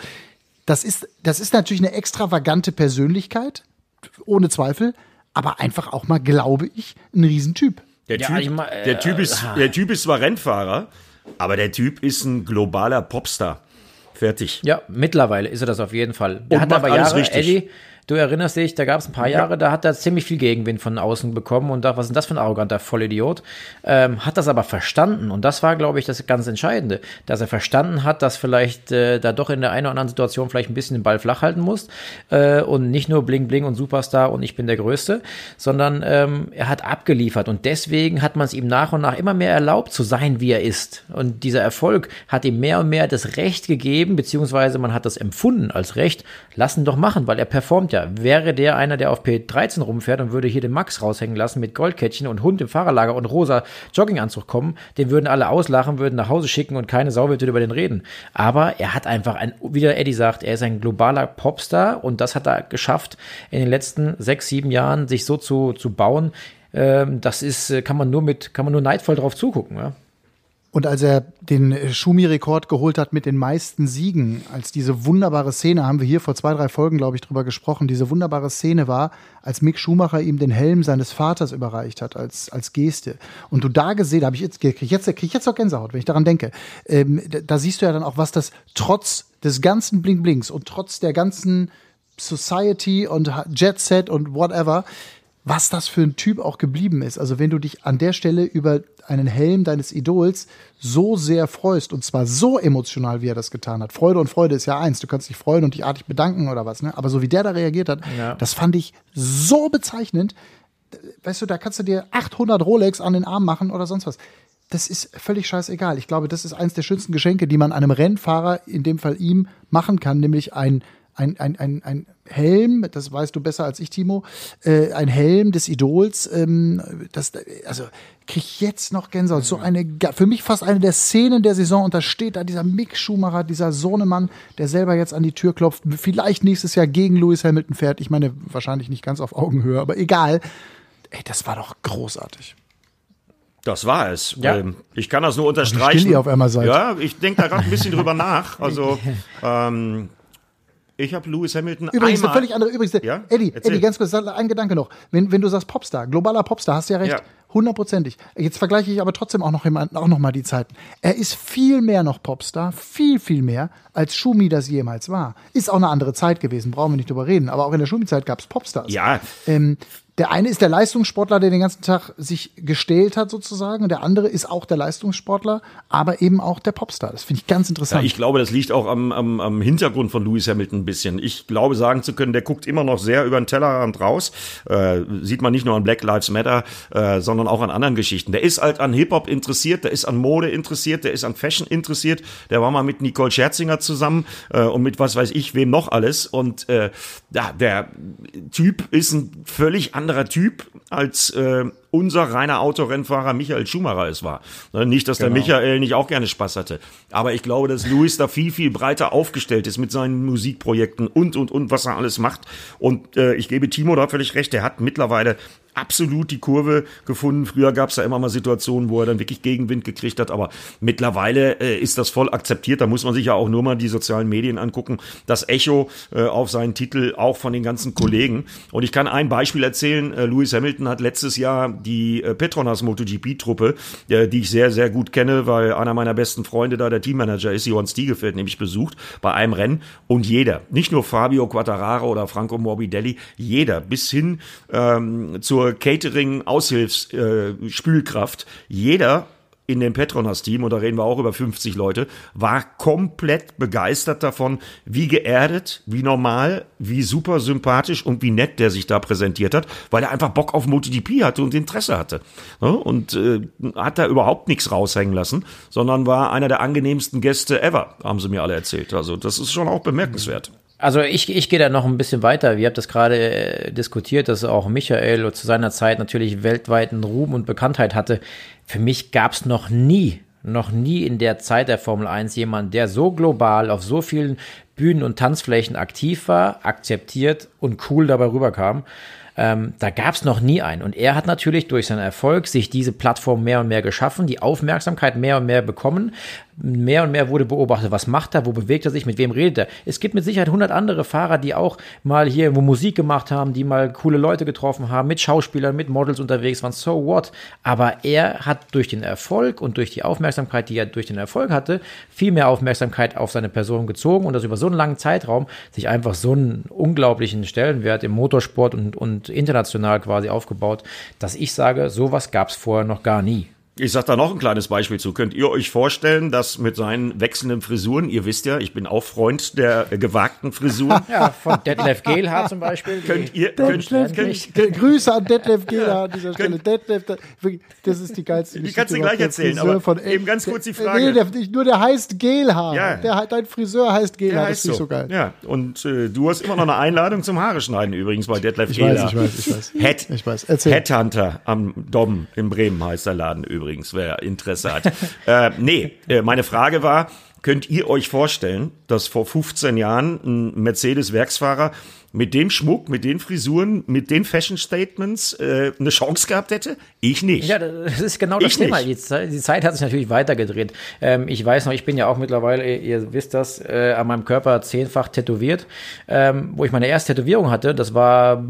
das ist, das ist natürlich eine extravagante Persönlichkeit, ohne Zweifel. aber einfach auch mal, glaube ich, ein Riesentyp. Der, Ja, typ, ich ma- äh, der, typ ist, ah. der Typ ist zwar Rennfahrer, aber der Typ ist ein globaler Popstar. Fertig. Ja, mittlerweile ist er das auf jeden Fall. Der Und hat macht aber alles Jahre, richtig. Eddie, du erinnerst dich, da gab es ein paar Jahre, da hat er ziemlich viel Gegenwind von außen bekommen und dachte, was ist denn das für ein arroganter Vollidiot? Ähm, hat das aber verstanden und das war, glaube ich, das ganz Entscheidende, dass er verstanden hat, dass vielleicht äh, da doch in der einen oder anderen Situation vielleicht ein bisschen den Ball flach halten muss äh, und nicht nur Bling Bling und Superstar und ich bin der Größte, sondern ähm, er hat abgeliefert und deswegen hat man es ihm nach und nach immer mehr erlaubt zu sein, wie er ist und dieser Erfolg hat ihm mehr und mehr das Recht gegeben, beziehungsweise man hat das empfunden als Recht, lassen doch machen, weil er performt ja. Wäre der einer, der auf P13 rumfährt und würde hier den Max raushängen lassen mit Goldkettchen und Hund im Fahrerlager und rosa Jogginganzug kommen, den würden alle auslachen, würden nach Hause schicken und keine Sau würde über den reden. Aber er hat einfach ein, wie der Eddie sagt, er ist ein globaler Popstar und das hat er geschafft, in den letzten sechs, sieben Jahren sich so zu, zu bauen. Ähm, das ist, äh, kann man nur mit, kann man nur neidvoll drauf zugucken, ja. Und als er den äh, Schumi-Rekord geholt hat mit den meisten Siegen, als diese wunderbare Szene, haben wir hier vor zwei, drei Folgen, glaube ich, drüber gesprochen, diese wunderbare Szene war, als Mick Schumacher ihm den Helm seines Vaters überreicht hat, als, als Geste. Und du da gesehen, habe ich jetzt, krieg jetzt, krieg ich jetzt auch Gänsehaut, wenn ich daran denke. Ähm, da, da siehst du ja dann auch, was das trotz des ganzen Bling-Blings und trotz der ganzen Society und Jet Set und whatever, was das für ein Typ auch geblieben ist. Also wenn du dich an der Stelle über einen Helm deines Idols so sehr freust und zwar so emotional, wie er das getan hat. Freude und Freude ist ja eins. Du kannst dich freuen und dich artig bedanken oder was, ne? Aber so wie der da reagiert hat, Ja. das fand ich so bezeichnend. Weißt du, da kannst du dir 800 Rolex an den Arm machen oder sonst was. Das ist völlig scheißegal. Ich glaube, das ist eines der schönsten Geschenke, die man einem Rennfahrer, in dem Fall ihm, machen kann, nämlich ein ein, ein, ein, ein Helm, das weißt du besser als ich, Timo, äh, ein Helm des Idols, ähm, das, also krieg ich jetzt noch Gänsehaut. So eine, für mich fast eine der Szenen der Saison und da steht da dieser Mick Schumacher, dieser Sohnemann, der selber jetzt an die Tür klopft, vielleicht nächstes Jahr gegen Lewis Hamilton fährt. Ich meine, wahrscheinlich nicht ganz auf Augenhöhe, aber egal. Ey, das war doch großartig. Das war es. Ja. Ähm, ich kann das nur unterstreichen. still ihr auf einmal seid. Ja, ich denke da gerade ein bisschen drüber nach. Also, ähm, ich habe Lewis Hamilton Übrigens, eine einmal. völlig andere, übrigens, Ja? Eddie, Erzähl. Eddie, ganz kurz, ein Gedanke noch. Wenn, wenn du sagst Popstar, globaler Popstar, hast du ja recht, Ja. hundertprozentig. Jetzt vergleiche ich aber trotzdem auch noch, jemand, auch noch mal die Zeiten. Er ist viel mehr noch Popstar, viel, viel mehr, als Schumi das jemals war. Ist auch eine andere Zeit gewesen, brauchen wir nicht drüber reden. Aber auch in der Schumi-Zeit gab es Popstars. Ja, Ähm, der eine ist der Leistungssportler, der den ganzen Tag sich gestählt hat sozusagen. Und der andere ist auch der Leistungssportler, aber eben auch der Popstar. Das finde ich ganz Ja, interessant. ich glaube, das liegt auch am, am, am Hintergrund von Lewis Hamilton ein bisschen. Ich glaube, sagen zu können, der guckt immer noch sehr über den Tellerrand raus. Äh, sieht man nicht nur an Black Lives Matter, äh, sondern auch an anderen Geschichten. Der ist halt an Hip-Hop interessiert, der ist an Mode interessiert, der ist an Fashion interessiert. Der war mal mit Nicole Scherzinger zusammen äh, und mit was weiß ich wem noch alles. Und äh, ja, der Typ ist ein völlig anderer Typ als äh, unser reiner Autorennfahrer Michael Schumacher es war. Ne, Nicht, dass der Michael nicht auch gerne Spaß hatte. Aber ich glaube, dass Louis da viel, viel breiter aufgestellt ist mit seinen Musikprojekten und, und, und, was er alles macht. Und äh, ich gebe Timo da völlig recht, der hat mittlerweile absolut die Kurve gefunden. Früher gab es da immer mal Situationen, wo er dann wirklich Gegenwind gekriegt hat, aber mittlerweile äh, ist das voll akzeptiert. Da muss man sich ja auch nur mal die sozialen Medien angucken. Das Echo äh, auf seinen Titel auch von den ganzen Kollegen. Und ich kann ein Beispiel erzählen. Äh, Lewis Hamilton hat letztes Jahr die äh, Petronas MotoGP-Truppe, äh, die ich sehr, sehr gut kenne, weil einer meiner besten Freunde da der Teammanager ist, Johann Stiegefeld, nämlich besucht bei einem Rennen. Und jeder, nicht nur Fabio Quattararo oder Franco Morbidelli, jeder bis hin ähm, zur Catering-Aushilfsspülkraft, jeder in dem Petronas-Team, und da reden wir auch über 50 Leute, war komplett begeistert davon, wie geerdet, wie normal, wie super sympathisch und wie nett der sich da präsentiert hat, weil er einfach Bock auf MotoGP hatte und Interesse hatte. Und äh, hat da überhaupt nichts raushängen lassen, sondern war einer der angenehmsten Gäste ever, haben sie mir alle erzählt. Also das ist schon auch bemerkenswert. Also ich, ich gehe da noch ein bisschen weiter. Wir habt das gerade äh, diskutiert, dass auch Michael zu seiner Zeit natürlich weltweiten Ruhm und Bekanntheit hatte. Für mich gab es noch nie, noch nie in der Zeit der Formel 1 jemand, der so global auf so vielen Bühnen und Tanzflächen aktiv war, akzeptiert und cool dabei rüberkam. Ähm, da gab es noch nie einen. Und er hat natürlich durch seinen Erfolg sich diese Plattform mehr und mehr geschaffen, die Aufmerksamkeit mehr und mehr bekommen, mehr und mehr wurde beobachtet, was macht er, wo bewegt er sich, mit wem redet er. Es gibt mit Sicherheit 100 andere Fahrer, die auch mal hier wo Musik gemacht haben, die mal coole Leute getroffen haben, mit Schauspielern, mit Models unterwegs waren, so what. Aber er hat durch den Erfolg und durch die Aufmerksamkeit, die er durch den Erfolg hatte, viel mehr Aufmerksamkeit auf seine Person gezogen und das über so einen langen Zeitraum sich einfach so einen unglaublichen Stellenwert im Motorsport und, und international quasi aufgebaut, dass ich sage, sowas gab es vorher noch gar nie. Ich sag da noch ein kleines Beispiel zu. Könnt ihr euch vorstellen, dass mit seinen wechselnden Frisuren, ihr wisst ja, ich bin auch Freund der gewagten Frisuren. ja, von Detlef Gehlhardt zum Beispiel. könnt ihr, könnt, Detlef, könnt, Grüße an Detlef Gehlhardt an dieser Stelle. Detlef, das ist die geilste Die kannst du gleich erzählen, aber von, eben ganz kurz die Frage. Nee, der, nur der heißt Gehlhardt. Ja. Der, dein Friseur heißt Gehlhardt, das ist so. so geil. Ja, und äh, du hast immer noch eine Einladung zum Haare schneiden übrigens bei Detlef ich Gehlhardt. Weiß, ich weiß, ich weiß. Head, ich weiß. Erzähl. Headhunter am Dom in Bremen heißt der Laden übrigens, wer Interesse Interesse hat. äh, nee, äh, meine Frage war, könnt ihr euch vorstellen, dass vor 15 Jahren ein Mercedes-Werksfahrer mit dem Schmuck, mit den Frisuren, mit den Fashion Statements äh, eine Chance gehabt hätte? Ich nicht. Ja, das ist genau das ich Thema. Die Zeit, die Zeit, hat sich natürlich weitergedreht. Ähm, ich weiß noch, ich bin ja auch mittlerweile, ihr wisst das, äh, an meinem Körper zehnfach tätowiert. Ähm, wo ich meine erste Tätowierung hatte, das war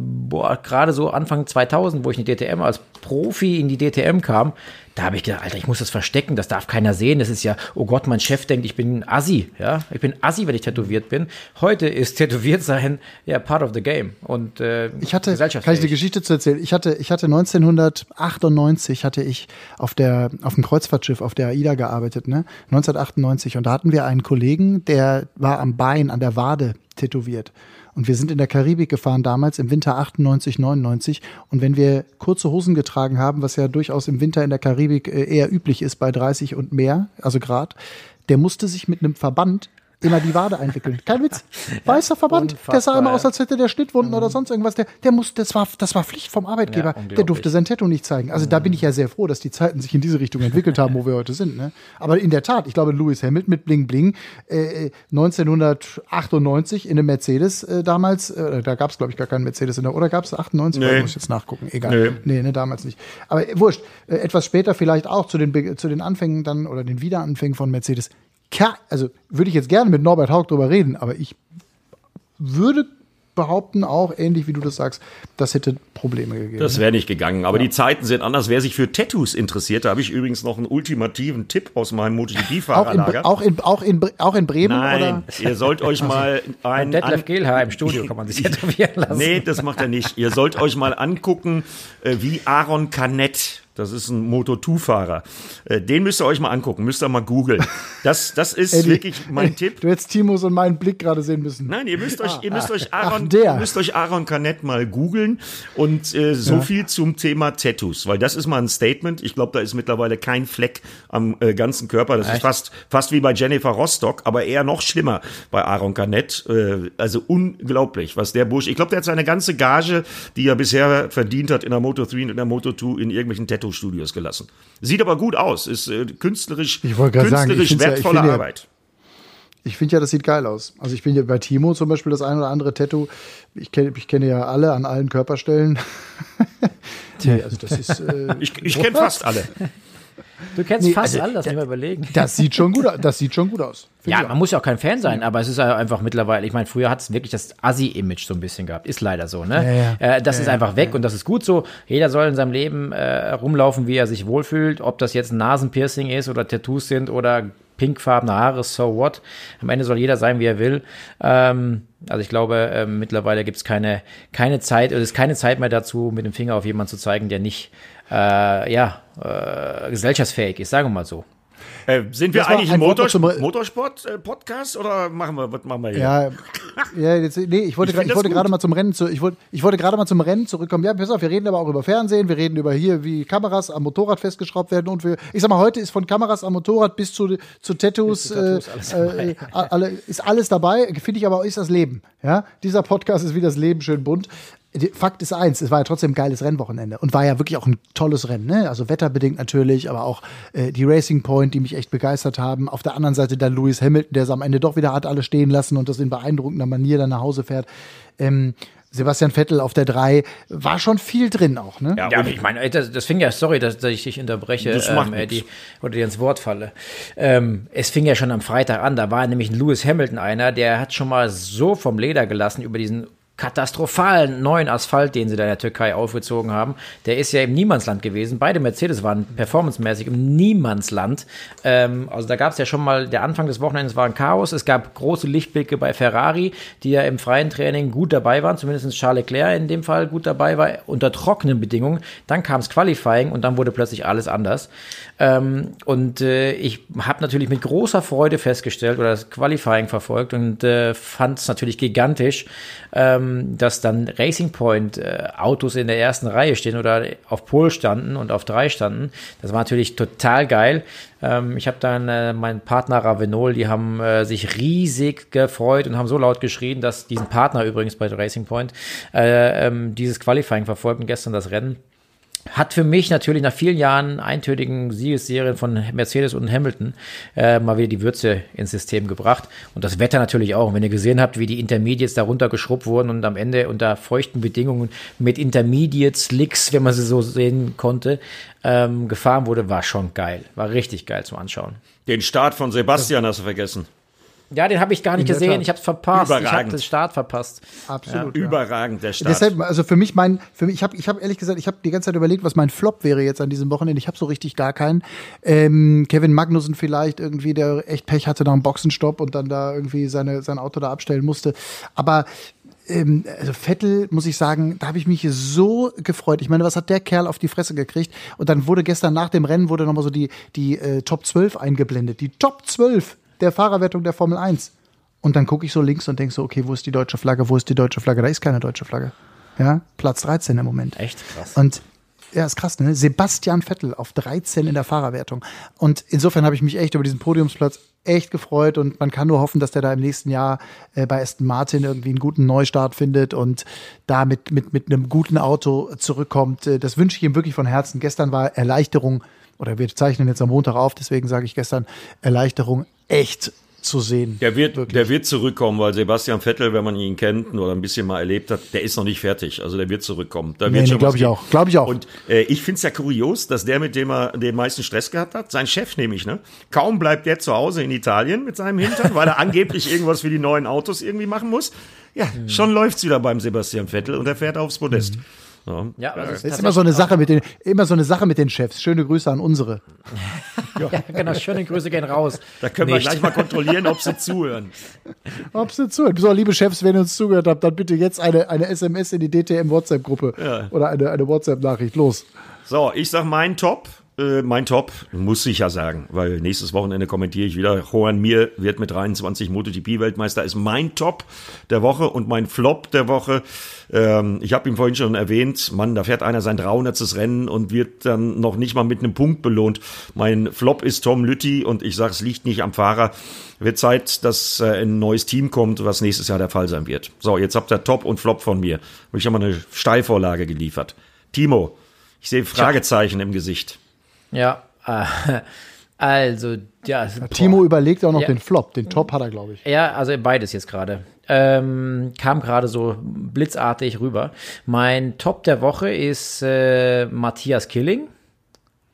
gerade so Anfang 2000, wo ich in die DTM als Profi in die DTM kam. Da habe ich gedacht, Alter, ich muss das verstecken, das darf keiner sehen. Das ist ja, oh Gott, mein Chef denkt, ich bin Assi, ja. Ich bin Assi, wenn ich tätowiert bin. Heute ist tätowiert sein ja part of the game und äh, ich hatte, kann ich die Geschichte zu erzählen? Ich hatte, ich hatte 1998 hatte ich auf der auf dem Kreuzfahrtschiff auf der AIDA gearbeitet, ne? 1998 und da hatten wir einen Kollegen, der war am Bein, an der Wade tätowiert. Und wir sind in der Karibik gefahren damals im Winter 98, 99. Und wenn wir kurze Hosen getragen haben, was ja durchaus im Winter in der Karibik äh, eher üblich ist bei 30 und mehr, also Grad, der musste sich mit einem Verband immer die Wade einwickeln. Kein Witz. Weißer Verband. Unfassbar, der sah immer aus, als hätte der Schnittwunden mhm. oder sonst irgendwas. Der, der muss, das war, das war Pflicht vom Arbeitgeber. Ja, der durfte sein Tattoo nicht zeigen. Also mhm. da bin ich ja sehr froh, dass die Zeiten sich in diese Richtung entwickelt haben, wo wir heute sind. Ne? Aber in der Tat, ich glaube, Lewis Hamilton mit Bling Bling äh, 1998 in einem Mercedes äh, damals, äh, da gab es glaube ich gar keinen Mercedes in der, oder gab es 98? Nee. Muss ich jetzt nachgucken. Egal. Nee, nee ne, damals nicht. Aber äh, wurscht. Äh, etwas später vielleicht auch zu den, zu den Anfängen dann oder den Wiederanfängen von Mercedes also würde ich jetzt gerne mit Norbert Haug drüber reden, aber ich würde behaupten, auch ähnlich wie du das sagst, das hätte Probleme gegeben. Das wäre nicht gegangen. Aber ja. die Zeiten sind anders. Wer sich für Tattoos interessiert, da habe ich übrigens noch einen ultimativen Tipp aus meinem MotoGP-Fahrerlager. Auch, in, auch, in, auch in Bremen? Nein, oder? ihr sollt euch mal ein... Detlef Gehlhaar im Studio kann man sich tätowieren lassen. Nee, das macht er nicht. Ihr sollt euch mal angucken, äh, wie Aaron Canet das ist ein Moto2-Fahrer. Äh, den müsst ihr euch mal angucken, müsst ihr mal googeln. Das, das ist Eddie, wirklich mein Tipp. Du hättest Timos und meinen Blick gerade sehen müssen. Nein, ihr müsst euch, ah, ihr müsst ah, euch Aaron, ach, ihr müsst euch Aaron Canet mal googeln und äh, so ja. viel zum Thema Tattoos, weil das ist mal ein Statement. Ich glaube, da ist mittlerweile kein Fleck am äh, ganzen Körper. Das Echt? ist fast, fast wie bei Jennifer Rostock, aber eher noch schlimmer bei Aaron Canet. Äh, also unglaublich, was der Bursch. Ich glaube, der hat seine ganze Gage, die er bisher verdient hat in der Moto 3 und in der Moto 2 in irgendwelchen Tattoos Tattoo-Studios gelassen. Sieht aber gut aus, ist äh, künstlerisch, künstlerisch sagen, wertvolle ja, Arbeit. Ich finde ja, das sieht geil aus. Also ich bin ja bei Timo zum Beispiel das ein oder andere Tattoo. Ich kenne ich kenne ja alle an allen Körperstellen. nee, also das ist, äh, ich ich kenne fast alle. Du kennst nee, fast also, alle, lass mich mal überlegen. Das sieht schon gut aus. Das sieht schon gut aus. Ja, man muss ja auch kein Fan sein, aber es ist einfach mittlerweile, ich meine, früher hat es wirklich das Assi-Image so ein bisschen gehabt. Ist leider so, ne? Ja, ja. Äh, das ja, ist einfach weg und das ist gut so. Jeder soll in seinem Leben äh, rumlaufen, wie er sich wohlfühlt. Ob das jetzt ein Nasenpiercing ist oder Tattoos sind oder pinkfarbene Haare, so what. Am Ende soll jeder sein, wie er will. Ähm, also ich glaube, äh, mittlerweile gibt es keine, keine Zeit, es ist keine Zeit mehr dazu, mit dem Finger auf jemanden zu zeigen, der nicht äh, ja, äh, gesellschaftsfähig ist, sagen wir mal so. Äh, sind wir eigentlich ein Motorsport-Podcast äh, oder machen wir, was machen wir hier? Ja, ja jetzt, nee, ich wollte, ich, ich wollte gerade mal zum Rennen zu, ich wollte, ich wollte gerade mal zum Rennen zurückkommen. Ja, pass auf, wir reden aber auch über Fernsehen, wir reden über hier, wie Kameras am Motorrad festgeschraubt werden und wir, ich sag mal, heute ist von Kameras am Motorrad bis zu, zu Tattoos, bis zu Tattoos äh, alles äh, alle, ist alles dabei. Finde ich aber auch, ist das Leben. Ja, dieser Podcast ist wie das Leben schön bunt. Fakt ist eins, es war ja trotzdem ein geiles Rennwochenende und war ja wirklich auch ein tolles Rennen, ne? Also wetterbedingt natürlich, aber auch äh, die Racing Point, die mich echt begeistert haben. Auf der anderen Seite dann Lewis Hamilton, der es am Ende doch wieder hat alle stehen lassen und das in beeindruckender Manier dann nach Hause fährt. Ähm, Sebastian Vettel auf der 3, war schon viel drin auch, ne? Ja, ja ich meine, das, das, fing ja, sorry, dass, dass ich dich unterbreche, Das ähm, Eddie, oder dir ins Wort falle. Ähm, es fing ja schon am Freitag an, da war nämlich ein Lewis Hamilton einer, der hat schon mal so vom Leder gelassen über diesen katastrophalen neuen Asphalt, den sie da in der Türkei aufgezogen haben. Der ist ja im Niemandsland gewesen. Beide Mercedes waren performancemäßig im Niemandsland. Ähm, also da gab es ja schon mal, der Anfang des Wochenendes war ein Chaos. Es gab große Lichtblicke bei Ferrari, die ja im freien Training gut dabei waren, zumindest Charles Leclerc in dem Fall gut dabei war, unter trockenen Bedingungen. Dann kam es Qualifying und dann wurde plötzlich alles anders. Ähm, und äh, ich habe natürlich mit großer Freude festgestellt oder das Qualifying verfolgt und äh, fand es natürlich gigantisch, ähm, dass dann Racing Point äh, Autos in der ersten Reihe stehen oder auf Pol standen und auf drei standen. Das war natürlich total geil. Ähm, ich habe dann äh, meinen Partner Ravenol, die haben äh, sich riesig gefreut und haben so laut geschrien, dass diesen Partner übrigens bei Racing Point äh, ähm, dieses Qualifying verfolgten gestern das Rennen. Hat für mich natürlich nach vielen Jahren eintönigen Siegesserien von Mercedes und Hamilton äh, mal wieder die Würze ins System gebracht. Und das Wetter natürlich auch. Und wenn ihr gesehen habt, wie die Intermediates darunter geschrubbt wurden und am Ende unter feuchten Bedingungen mit Intermediates, Licks, wenn man sie so sehen konnte, ähm, gefahren wurde, war schon geil. War richtig geil zum Anschauen. Den Start von Sebastian hast du vergessen. Ja, den habe ich gar nicht In gesehen. Ich habe es verpasst. Ich habe Überragend. den Start verpasst. Absolut. ja. Überragend, der Start. Deshalb, also für mich mein, für mich, ich habe, ich habe ehrlich gesagt, ich habe die ganze Zeit überlegt, was mein Flop wäre jetzt an diesem Wochenende. Ich habe so richtig gar keinen. Ähm, Kevin Magnussen vielleicht irgendwie, der echt Pech hatte nach einem Boxenstopp und dann da irgendwie seine, sein Auto da abstellen musste. Aber ähm, also Vettel, muss ich sagen, da habe ich mich so gefreut. Ich meine, was hat der Kerl auf die Fresse gekriegt? Und dann wurde gestern nach dem Rennen wurde nochmal so die, die äh, Top 12 eingeblendet. Die Top 12 der Fahrerwertung der Formel 1. Und dann gucke ich so links und denke so, okay, wo ist die deutsche Flagge? Wo ist die deutsche Flagge? Da ist keine deutsche Flagge. Ja, Platz 13 im Moment. Echt krass. Und ja, ist krass, ne? Sebastian Vettel auf 13 in der Fahrerwertung. Und insofern habe ich mich echt über diesen Podiumsplatz echt gefreut und man kann nur hoffen, dass der da im nächsten Jahr äh, bei Aston Martin irgendwie einen guten Neustart findet und da mit, mit, mit einem guten Auto zurückkommt. Äh, Das wünsche ich ihm wirklich von Herzen. Gestern war Erleichterung, oder wir zeichnen jetzt am Montag auf, deswegen sage ich gestern Erleichterung echt zu sehen. Der wird, Wirklich. der wird zurückkommen, weil Sebastian Vettel, wenn man ihn kennt oder ein bisschen mal erlebt hat, der ist noch nicht fertig. Also der wird zurückkommen. Da Nee, wird nee, schon glaub was ich auch. Glaub ich auch. Und äh, ich finde es ja kurios, dass der, mit dem er den meisten Stress gehabt hat, sein Chef nämlich, ne? Kaum bleibt der zu Hause in Italien mit seinem Hintern, weil er angeblich irgendwas für die neuen Autos irgendwie machen muss. Ja, Mhm. schon läuft's wieder beim Sebastian Vettel und er fährt aufs Podest. Ja. Ja, das Das ist immer so eine Sache mit den, immer so eine Sache mit den Chefs. Schöne Grüße an unsere. Ja, genau. Schöne Grüße gehen raus. Da können wir Nicht. gleich mal kontrollieren, ob sie zuhören. Ob sie zuhört. So, liebe Chefs, wenn ihr uns zugehört habt, dann bitte jetzt eine, eine SMS in die DTM-WhatsApp-Gruppe. Ja. Oder eine, eine WhatsApp-Nachricht. Los. So, ich sag mein Top. Äh, mein Top muss ich ja sagen, weil nächstes Wochenende kommentiere ich wieder. Juan Mir wird mit 23 MotoGP-Weltmeister, ist mein Top der Woche und mein Flop der Woche. Ähm, ich habe ihn vorhin schon erwähnt, Mann, da fährt einer sein 300. Rennen und wird dann noch nicht mal mit einem Punkt belohnt. Mein Flop ist Tom Lütti und ich sage, es liegt nicht am Fahrer. Wird Zeit, dass äh, ein neues Team kommt, was nächstes Jahr der Fall sein wird. So, jetzt habt ihr Top und Flop von mir. Habe ich ja mal eine Steilvorlage geliefert. Timo, ich sehe Fragezeichen im Gesicht. Ja, äh, also, ja. boah. Timo überlegt auch noch Ja. den Flop. Den Top hat er, glaube ich. Ja, also beides jetzt gerade. Ähm, kam gerade so blitzartig rüber. Mein Top der Woche ist äh, Matthias Killing,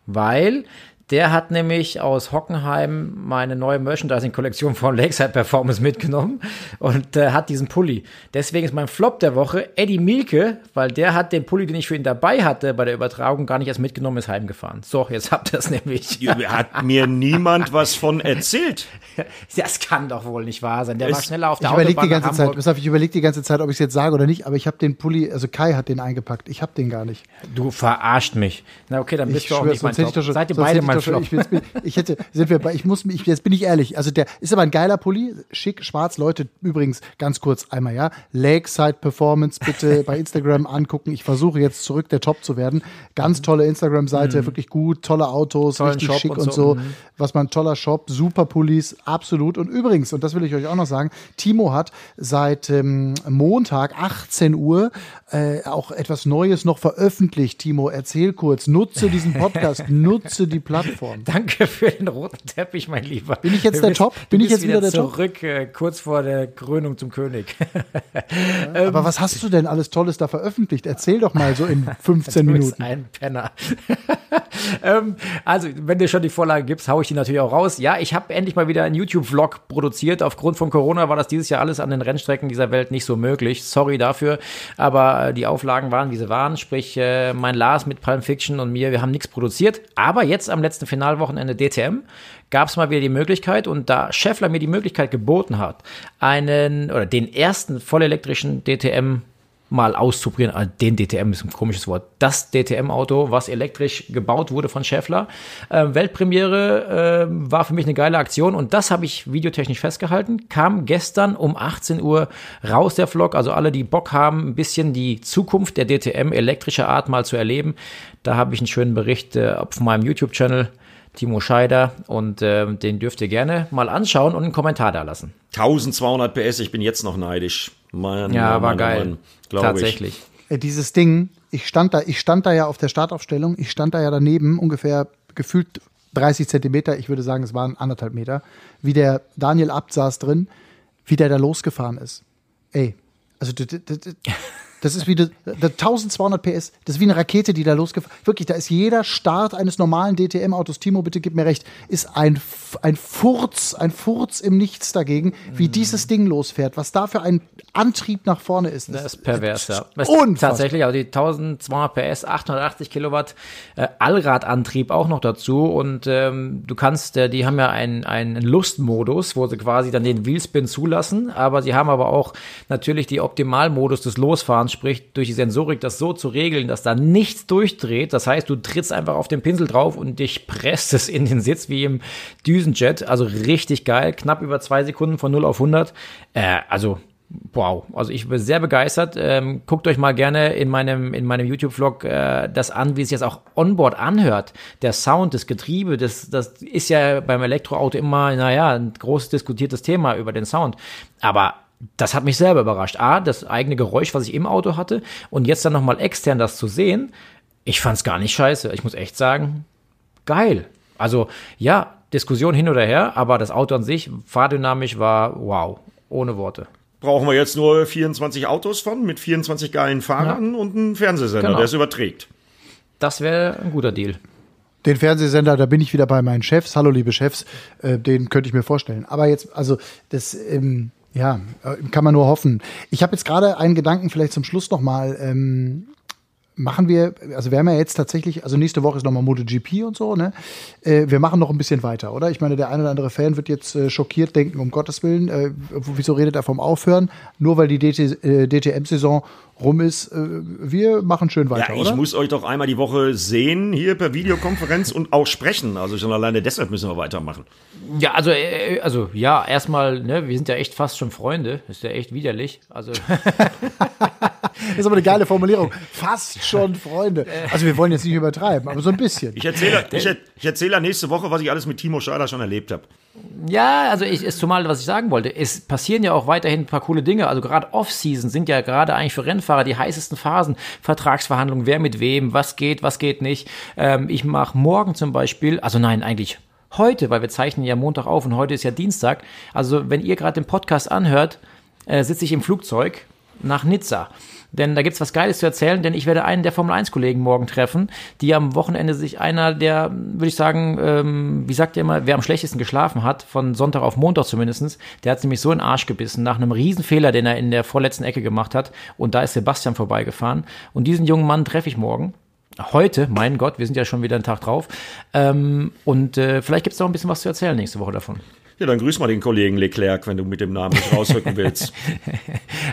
weil der hat nämlich aus Hockenheim meine neue Merchandising-Kollektion von Lakeside Performance mitgenommen und äh, hat diesen Pulli. Deswegen ist mein Flop der Woche Eddie Mielke, weil der hat den Pulli, den ich für ihn dabei hatte bei der Übertragung, gar nicht erst mitgenommen, ist heimgefahren. So, jetzt habt ihr es nämlich. Hat mir niemand was von erzählt. Das kann doch wohl nicht wahr sein. Der war Es- schneller auf Ich der überlege Autobahn die nach ganze Zeit, ich überlege die ganze Zeit, ob ich es jetzt sage oder nicht, aber ich habe den Pulli, also Kai hat den eingepackt. Ich habe den gar nicht. Du verarscht mich. Na okay, dann bist Ich du auch nicht mein ich Top. doch schon. Seid ihr beide hätte Flop? Ich, jetzt bin, ich hätte, sind wir bei, ich muss, ich, jetzt bin ich ehrlich. Also der ist aber ein geiler Pulli, schick, schwarz. Leute, übrigens ganz kurz einmal ja, Lakeside Performance bitte bei Instagram angucken. Ich versuche jetzt zurück der Top zu werden. Ganz tolle Instagram-Seite, wirklich gut, tolle Autos, Mhm. Tollen richtig Shop schick und und so, so. mhm. Was man toller Shop, super Pullis, absolut. Und übrigens, und das will ich euch auch noch sagen, Timo hat seit ähm, Montag 18 Uhr äh, auch etwas Neues noch veröffentlicht. Timo, erzähl kurz, nutze diesen Podcast, nutze die Plattform. Plattform. Danke für den roten Teppich, mein Lieber. Bin ich jetzt der Top? Bin ich jetzt wieder, der Top? Zurück, äh, kurz vor der Krönung zum König. Aber was hast du denn alles Tolles da veröffentlicht? Erzähl doch mal so in 15 du Minuten. ein Penner. ähm, also, wenn du schon die Vorlage gibst, haue ich die natürlich auch raus. Ja, ich habe endlich mal wieder einen YouTube-Vlog produziert. Aufgrund von Corona war das dieses Jahr alles an den Rennstrecken dieser Welt nicht so möglich. Sorry dafür. Aber äh, die Auflagen waren, wie sie waren. Sprich, äh, mein Lars mit Palm Fiction und mir, wir haben nichts produziert. Aber jetzt am letzten Finalwochenende DTM gab es mal wieder die Möglichkeit und da Scheffler mir die Möglichkeit geboten hat, einen oder den ersten vollelektrischen DTM mal auszuprobieren. Also den DTM ist ein komisches Wort. Das DTM-Auto, was elektrisch gebaut wurde von Scheffler. Äh, Weltpremiere äh, war für mich eine geile Aktion und das habe ich videotechnisch festgehalten. Kam gestern um 18 Uhr raus der Vlog. Also alle, die Bock haben, ein bisschen die Zukunft der DTM elektrischer Art mal zu erleben. Da habe ich einen schönen Bericht äh, auf meinem YouTube-Channel. Timo Scheider und äh, den dürft ihr gerne mal anschauen und einen Kommentar da lassen. 1200 PS, ich bin jetzt noch neidisch. Mann, ja, Mann, war Mann, geil. Mann, Tatsächlich. Ich. Äh, dieses Ding, ich stand da, ich stand da ja auf der Startaufstellung, ich stand da ja daneben, ungefähr gefühlt 30 Zentimeter, ich würde sagen, es waren anderthalb Meter, wie der Daniel Abt saß drin, wie der da losgefahren ist. Ey, also das ist wie die, die 1200 PS. Das ist wie eine Rakete, die da losgefahren Wirklich, da ist jeder Start eines normalen DTM-Autos, Timo, bitte gib mir recht, ist ein, ein Furz, ein Furz im Nichts dagegen, wie mm. dieses Ding losfährt. Was da für ein Antrieb nach vorne ist. Das, ist pervers, ja. Und tatsächlich, also die 1200 PS, 880 Kilowatt äh, Allradantrieb auch noch dazu. Und ähm, du kannst, äh, die haben ja einen, einen Lustmodus, wo sie quasi dann den Wheelspin zulassen. Aber sie haben aber auch natürlich die Optimalmodus des Losfahrens Fahrens, sprich durch die Sensorik, das so zu regeln, dass da nichts durchdreht. Das heißt, du trittst einfach auf den Pinsel drauf und dich presst es in den Sitz wie im Düsenjet. Also richtig geil, knapp über zwei Sekunden von 0 auf 100. Äh, also Wow, also ich bin sehr begeistert. Ähm, guckt euch mal gerne in meinem, in meinem YouTube-Vlog äh, das an, wie es jetzt auch onboard anhört. Der Sound, das Getriebe, das, das ist ja beim Elektroauto immer, naja, ein groß diskutiertes Thema über den Sound. Aber das hat mich selber überrascht. A, das eigene Geräusch, was ich im Auto hatte und jetzt dann nochmal extern das zu sehen, ich fand's gar nicht scheiße. Ich muss echt sagen, geil. Also ja, Diskussion hin oder her, aber das Auto an sich, fahrdynamisch war wow, ohne Worte. Brauchen wir jetzt nur 24 Autos von mit 24 geilen Fahrern ja. und einen Fernsehsender, genau. der es überträgt. Das wäre ein guter Deal. Den Fernsehsender, da bin ich wieder bei meinen Chefs. Hallo, liebe Chefs, äh, den könnte ich mir vorstellen. Aber jetzt, also das, ähm, ja, äh, kann man nur hoffen. Ich habe jetzt gerade einen Gedanken vielleicht zum Schluss nochmal. Ähm, machen wir, also wir haben ja jetzt tatsächlich, also nächste Woche ist nochmal MotoGP und so, ne? Äh, wir machen noch ein bisschen weiter, oder? Ich meine, der ein oder andere Fan wird jetzt äh, schockiert denken, um Gottes Willen, äh, wieso redet er vom Aufhören? Nur weil die DT, äh, DTM-Saison rum ist, äh, wir machen schön weiter, ja, ich oder? muss euch doch einmal die Woche sehen, hier per Videokonferenz und auch sprechen. Also schon alleine deshalb müssen wir weitermachen. Ja, also, äh, also ja, erstmal, ne, wir sind ja echt fast schon Freunde. Ist ja echt widerlich. Also. Das ist aber eine geile Formulierung. Fast schon Freunde. Also wir wollen jetzt nicht übertreiben, aber so ein bisschen. Ich erzähle, ich, ich erzähle nächste Woche, was ich alles mit Timo Scheider schon erlebt habe. Ja, also ich ist zumal, was ich sagen wollte, es passieren ja auch weiterhin ein paar coole Dinge. Also gerade Off-Season sind ja gerade eigentlich für Rennfahrer die heißesten Phasen. Vertragsverhandlungen, wer mit wem, was geht, was geht nicht. Ähm, ich mache morgen zum Beispiel, also nein, eigentlich heute, weil wir zeichnen ja Montag auf und heute ist ja Dienstag. Also wenn ihr gerade den Podcast anhört, äh, sitze ich im Flugzeug nach Nizza. Denn da gibt's was Geiles zu erzählen, denn ich werde einen der Formel 1-Kollegen morgen treffen, die am Wochenende sich einer der, würde ich sagen, ähm, wie sagt ihr immer, wer am schlechtesten geschlafen hat, von Sonntag auf Montag zumindestens, der hat nämlich so in den Arsch gebissen, nach einem Riesenfehler, den er in der vorletzten Ecke gemacht hat. Und da ist Sebastian vorbeigefahren. Und diesen jungen Mann treffe ich morgen heute, mein Gott, wir sind ja schon wieder einen Tag drauf. Ähm, und äh, vielleicht gibt es noch ein bisschen was zu erzählen nächste Woche davon. Ja, dann grüß mal den Kollegen Leclerc, wenn du mit dem Namen nicht rausrücken willst.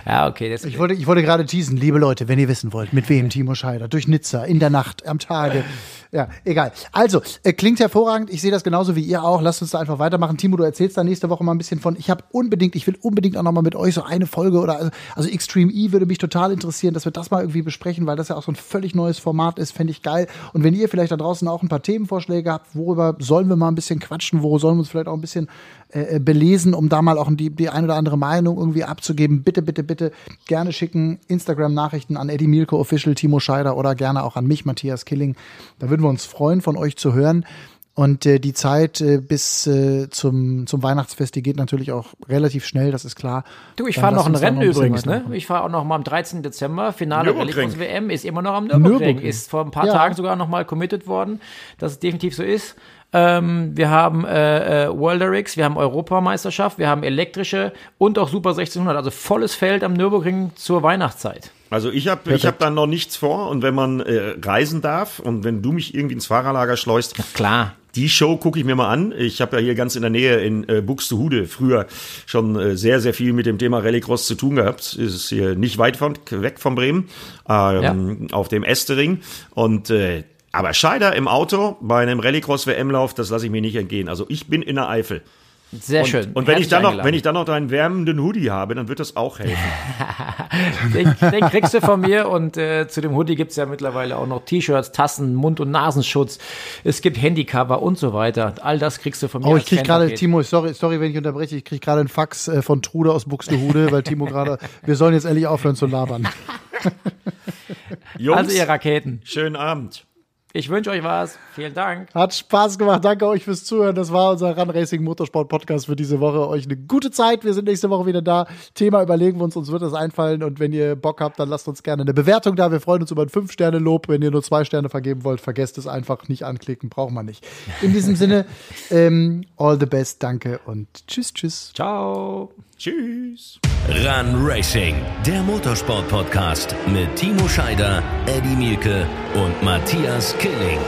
ja, okay. Das ich, wollte, ich wollte gerade teasen, liebe Leute, wenn ihr wissen wollt, mit wem Timo Scheider, durch Nizza, in der Nacht, am Tage. Ja, egal. Also, äh, klingt hervorragend. Ich sehe das genauso wie ihr auch. Lasst uns da einfach weitermachen. Timo, du erzählst da nächste Woche mal ein bisschen von. Ich habe unbedingt, ich will unbedingt auch noch mal mit euch so eine Folge oder also, also Extreme E würde mich total interessieren, dass wir das mal irgendwie besprechen, weil das ja auch so ein völlig neues Format ist, fände ich geil. Und wenn ihr vielleicht da draußen auch ein paar Themenvorschläge habt, worüber sollen wir mal ein bisschen quatschen, wo sollen wir uns vielleicht auch ein bisschen äh, äh, belesen, um da mal auch die, die eine oder andere Meinung irgendwie abzugeben. Bitte, bitte, bitte gerne schicken Instagram-Nachrichten an Eddie Mielke Official, Timo Scheider oder gerne auch an mich, Matthias Killing. Da würden wir uns freuen, von euch zu hören. Und äh, die Zeit äh, bis äh, zum, zum Weihnachtsfest, die geht natürlich auch relativ schnell, das ist klar. Du, ich fahre noch ein Rennen noch ein übrigens, ne? Ich fahre auch noch mal am 13. Dezember, Finale Nürburgring. Rallye WM, ist immer noch am Nürburgring. Nürburgring. Ist vor ein paar Ja. Tagen sogar noch mal committed worden, dass es definitiv so ist. Ähm, wir haben äh, äh, Worlderix, wir haben Europameisterschaft, wir haben elektrische und auch Super 1600, also volles Feld am Nürburgring zur Weihnachtszeit. Also ich habe ich hab dann noch nichts vor und wenn man äh, reisen darf und wenn du mich irgendwie ins Fahrerlager schleust, Klar. die Show gucke ich mir mal an. Ich habe ja hier ganz in der Nähe in äh, Buxtehude früher schon äh, sehr, sehr viel mit dem Thema Rallycross zu tun gehabt. Ist hier nicht weit von, weg von Bremen, ähm, auf dem Estering. Und äh, aber Scheider im Auto bei einem Rallycross-WM-Lauf, das lasse ich mir nicht entgehen. Also ich bin in der Eifel. Sehr Und, schön. und wenn ich dann noch, eingeladen. wenn ich dann noch deinen wärmenden Hoodie habe, dann wird das auch helfen. Den, den kriegst du von mir und äh, zu dem Hoodie gibt's ja mittlerweile auch noch T-Shirts, Tassen, Mund- und Nasenschutz. Es gibt Handycover und so weiter. All das kriegst du von mir. Oh, ich krieg gerade. Timo, sorry, sorry, wenn ich unterbreche, ich krieg gerade einen Fax äh, von Trude aus Buxtehude, weil Timo gerade, wir sollen jetzt endlich aufhören zu labern. Jungs, Also ihr Raketen. schönen Abend. Ich wünsche euch was. Vielen Dank. Hat Spaß gemacht. Danke euch fürs Zuhören. Das war unser Run Racing Motorsport Podcast für diese Woche. Euch eine gute Zeit. Wir sind nächste Woche wieder da. Thema überlegen wir uns. Uns wird das einfallen. Und wenn ihr Bock habt, dann lasst uns gerne eine Bewertung da. Wir freuen uns über ein 5-Sterne-Lob. Wenn ihr nur zwei Sterne vergeben wollt, vergesst es einfach. Nicht anklicken. Braucht man nicht. In diesem Sinne, ähm, all the best. Danke und tschüss, tschüss. Ciao. Tschüss. Run Racing, der Motorsport-Podcast mit Timo Scheider, Eddie Mielke und Matthias Killing.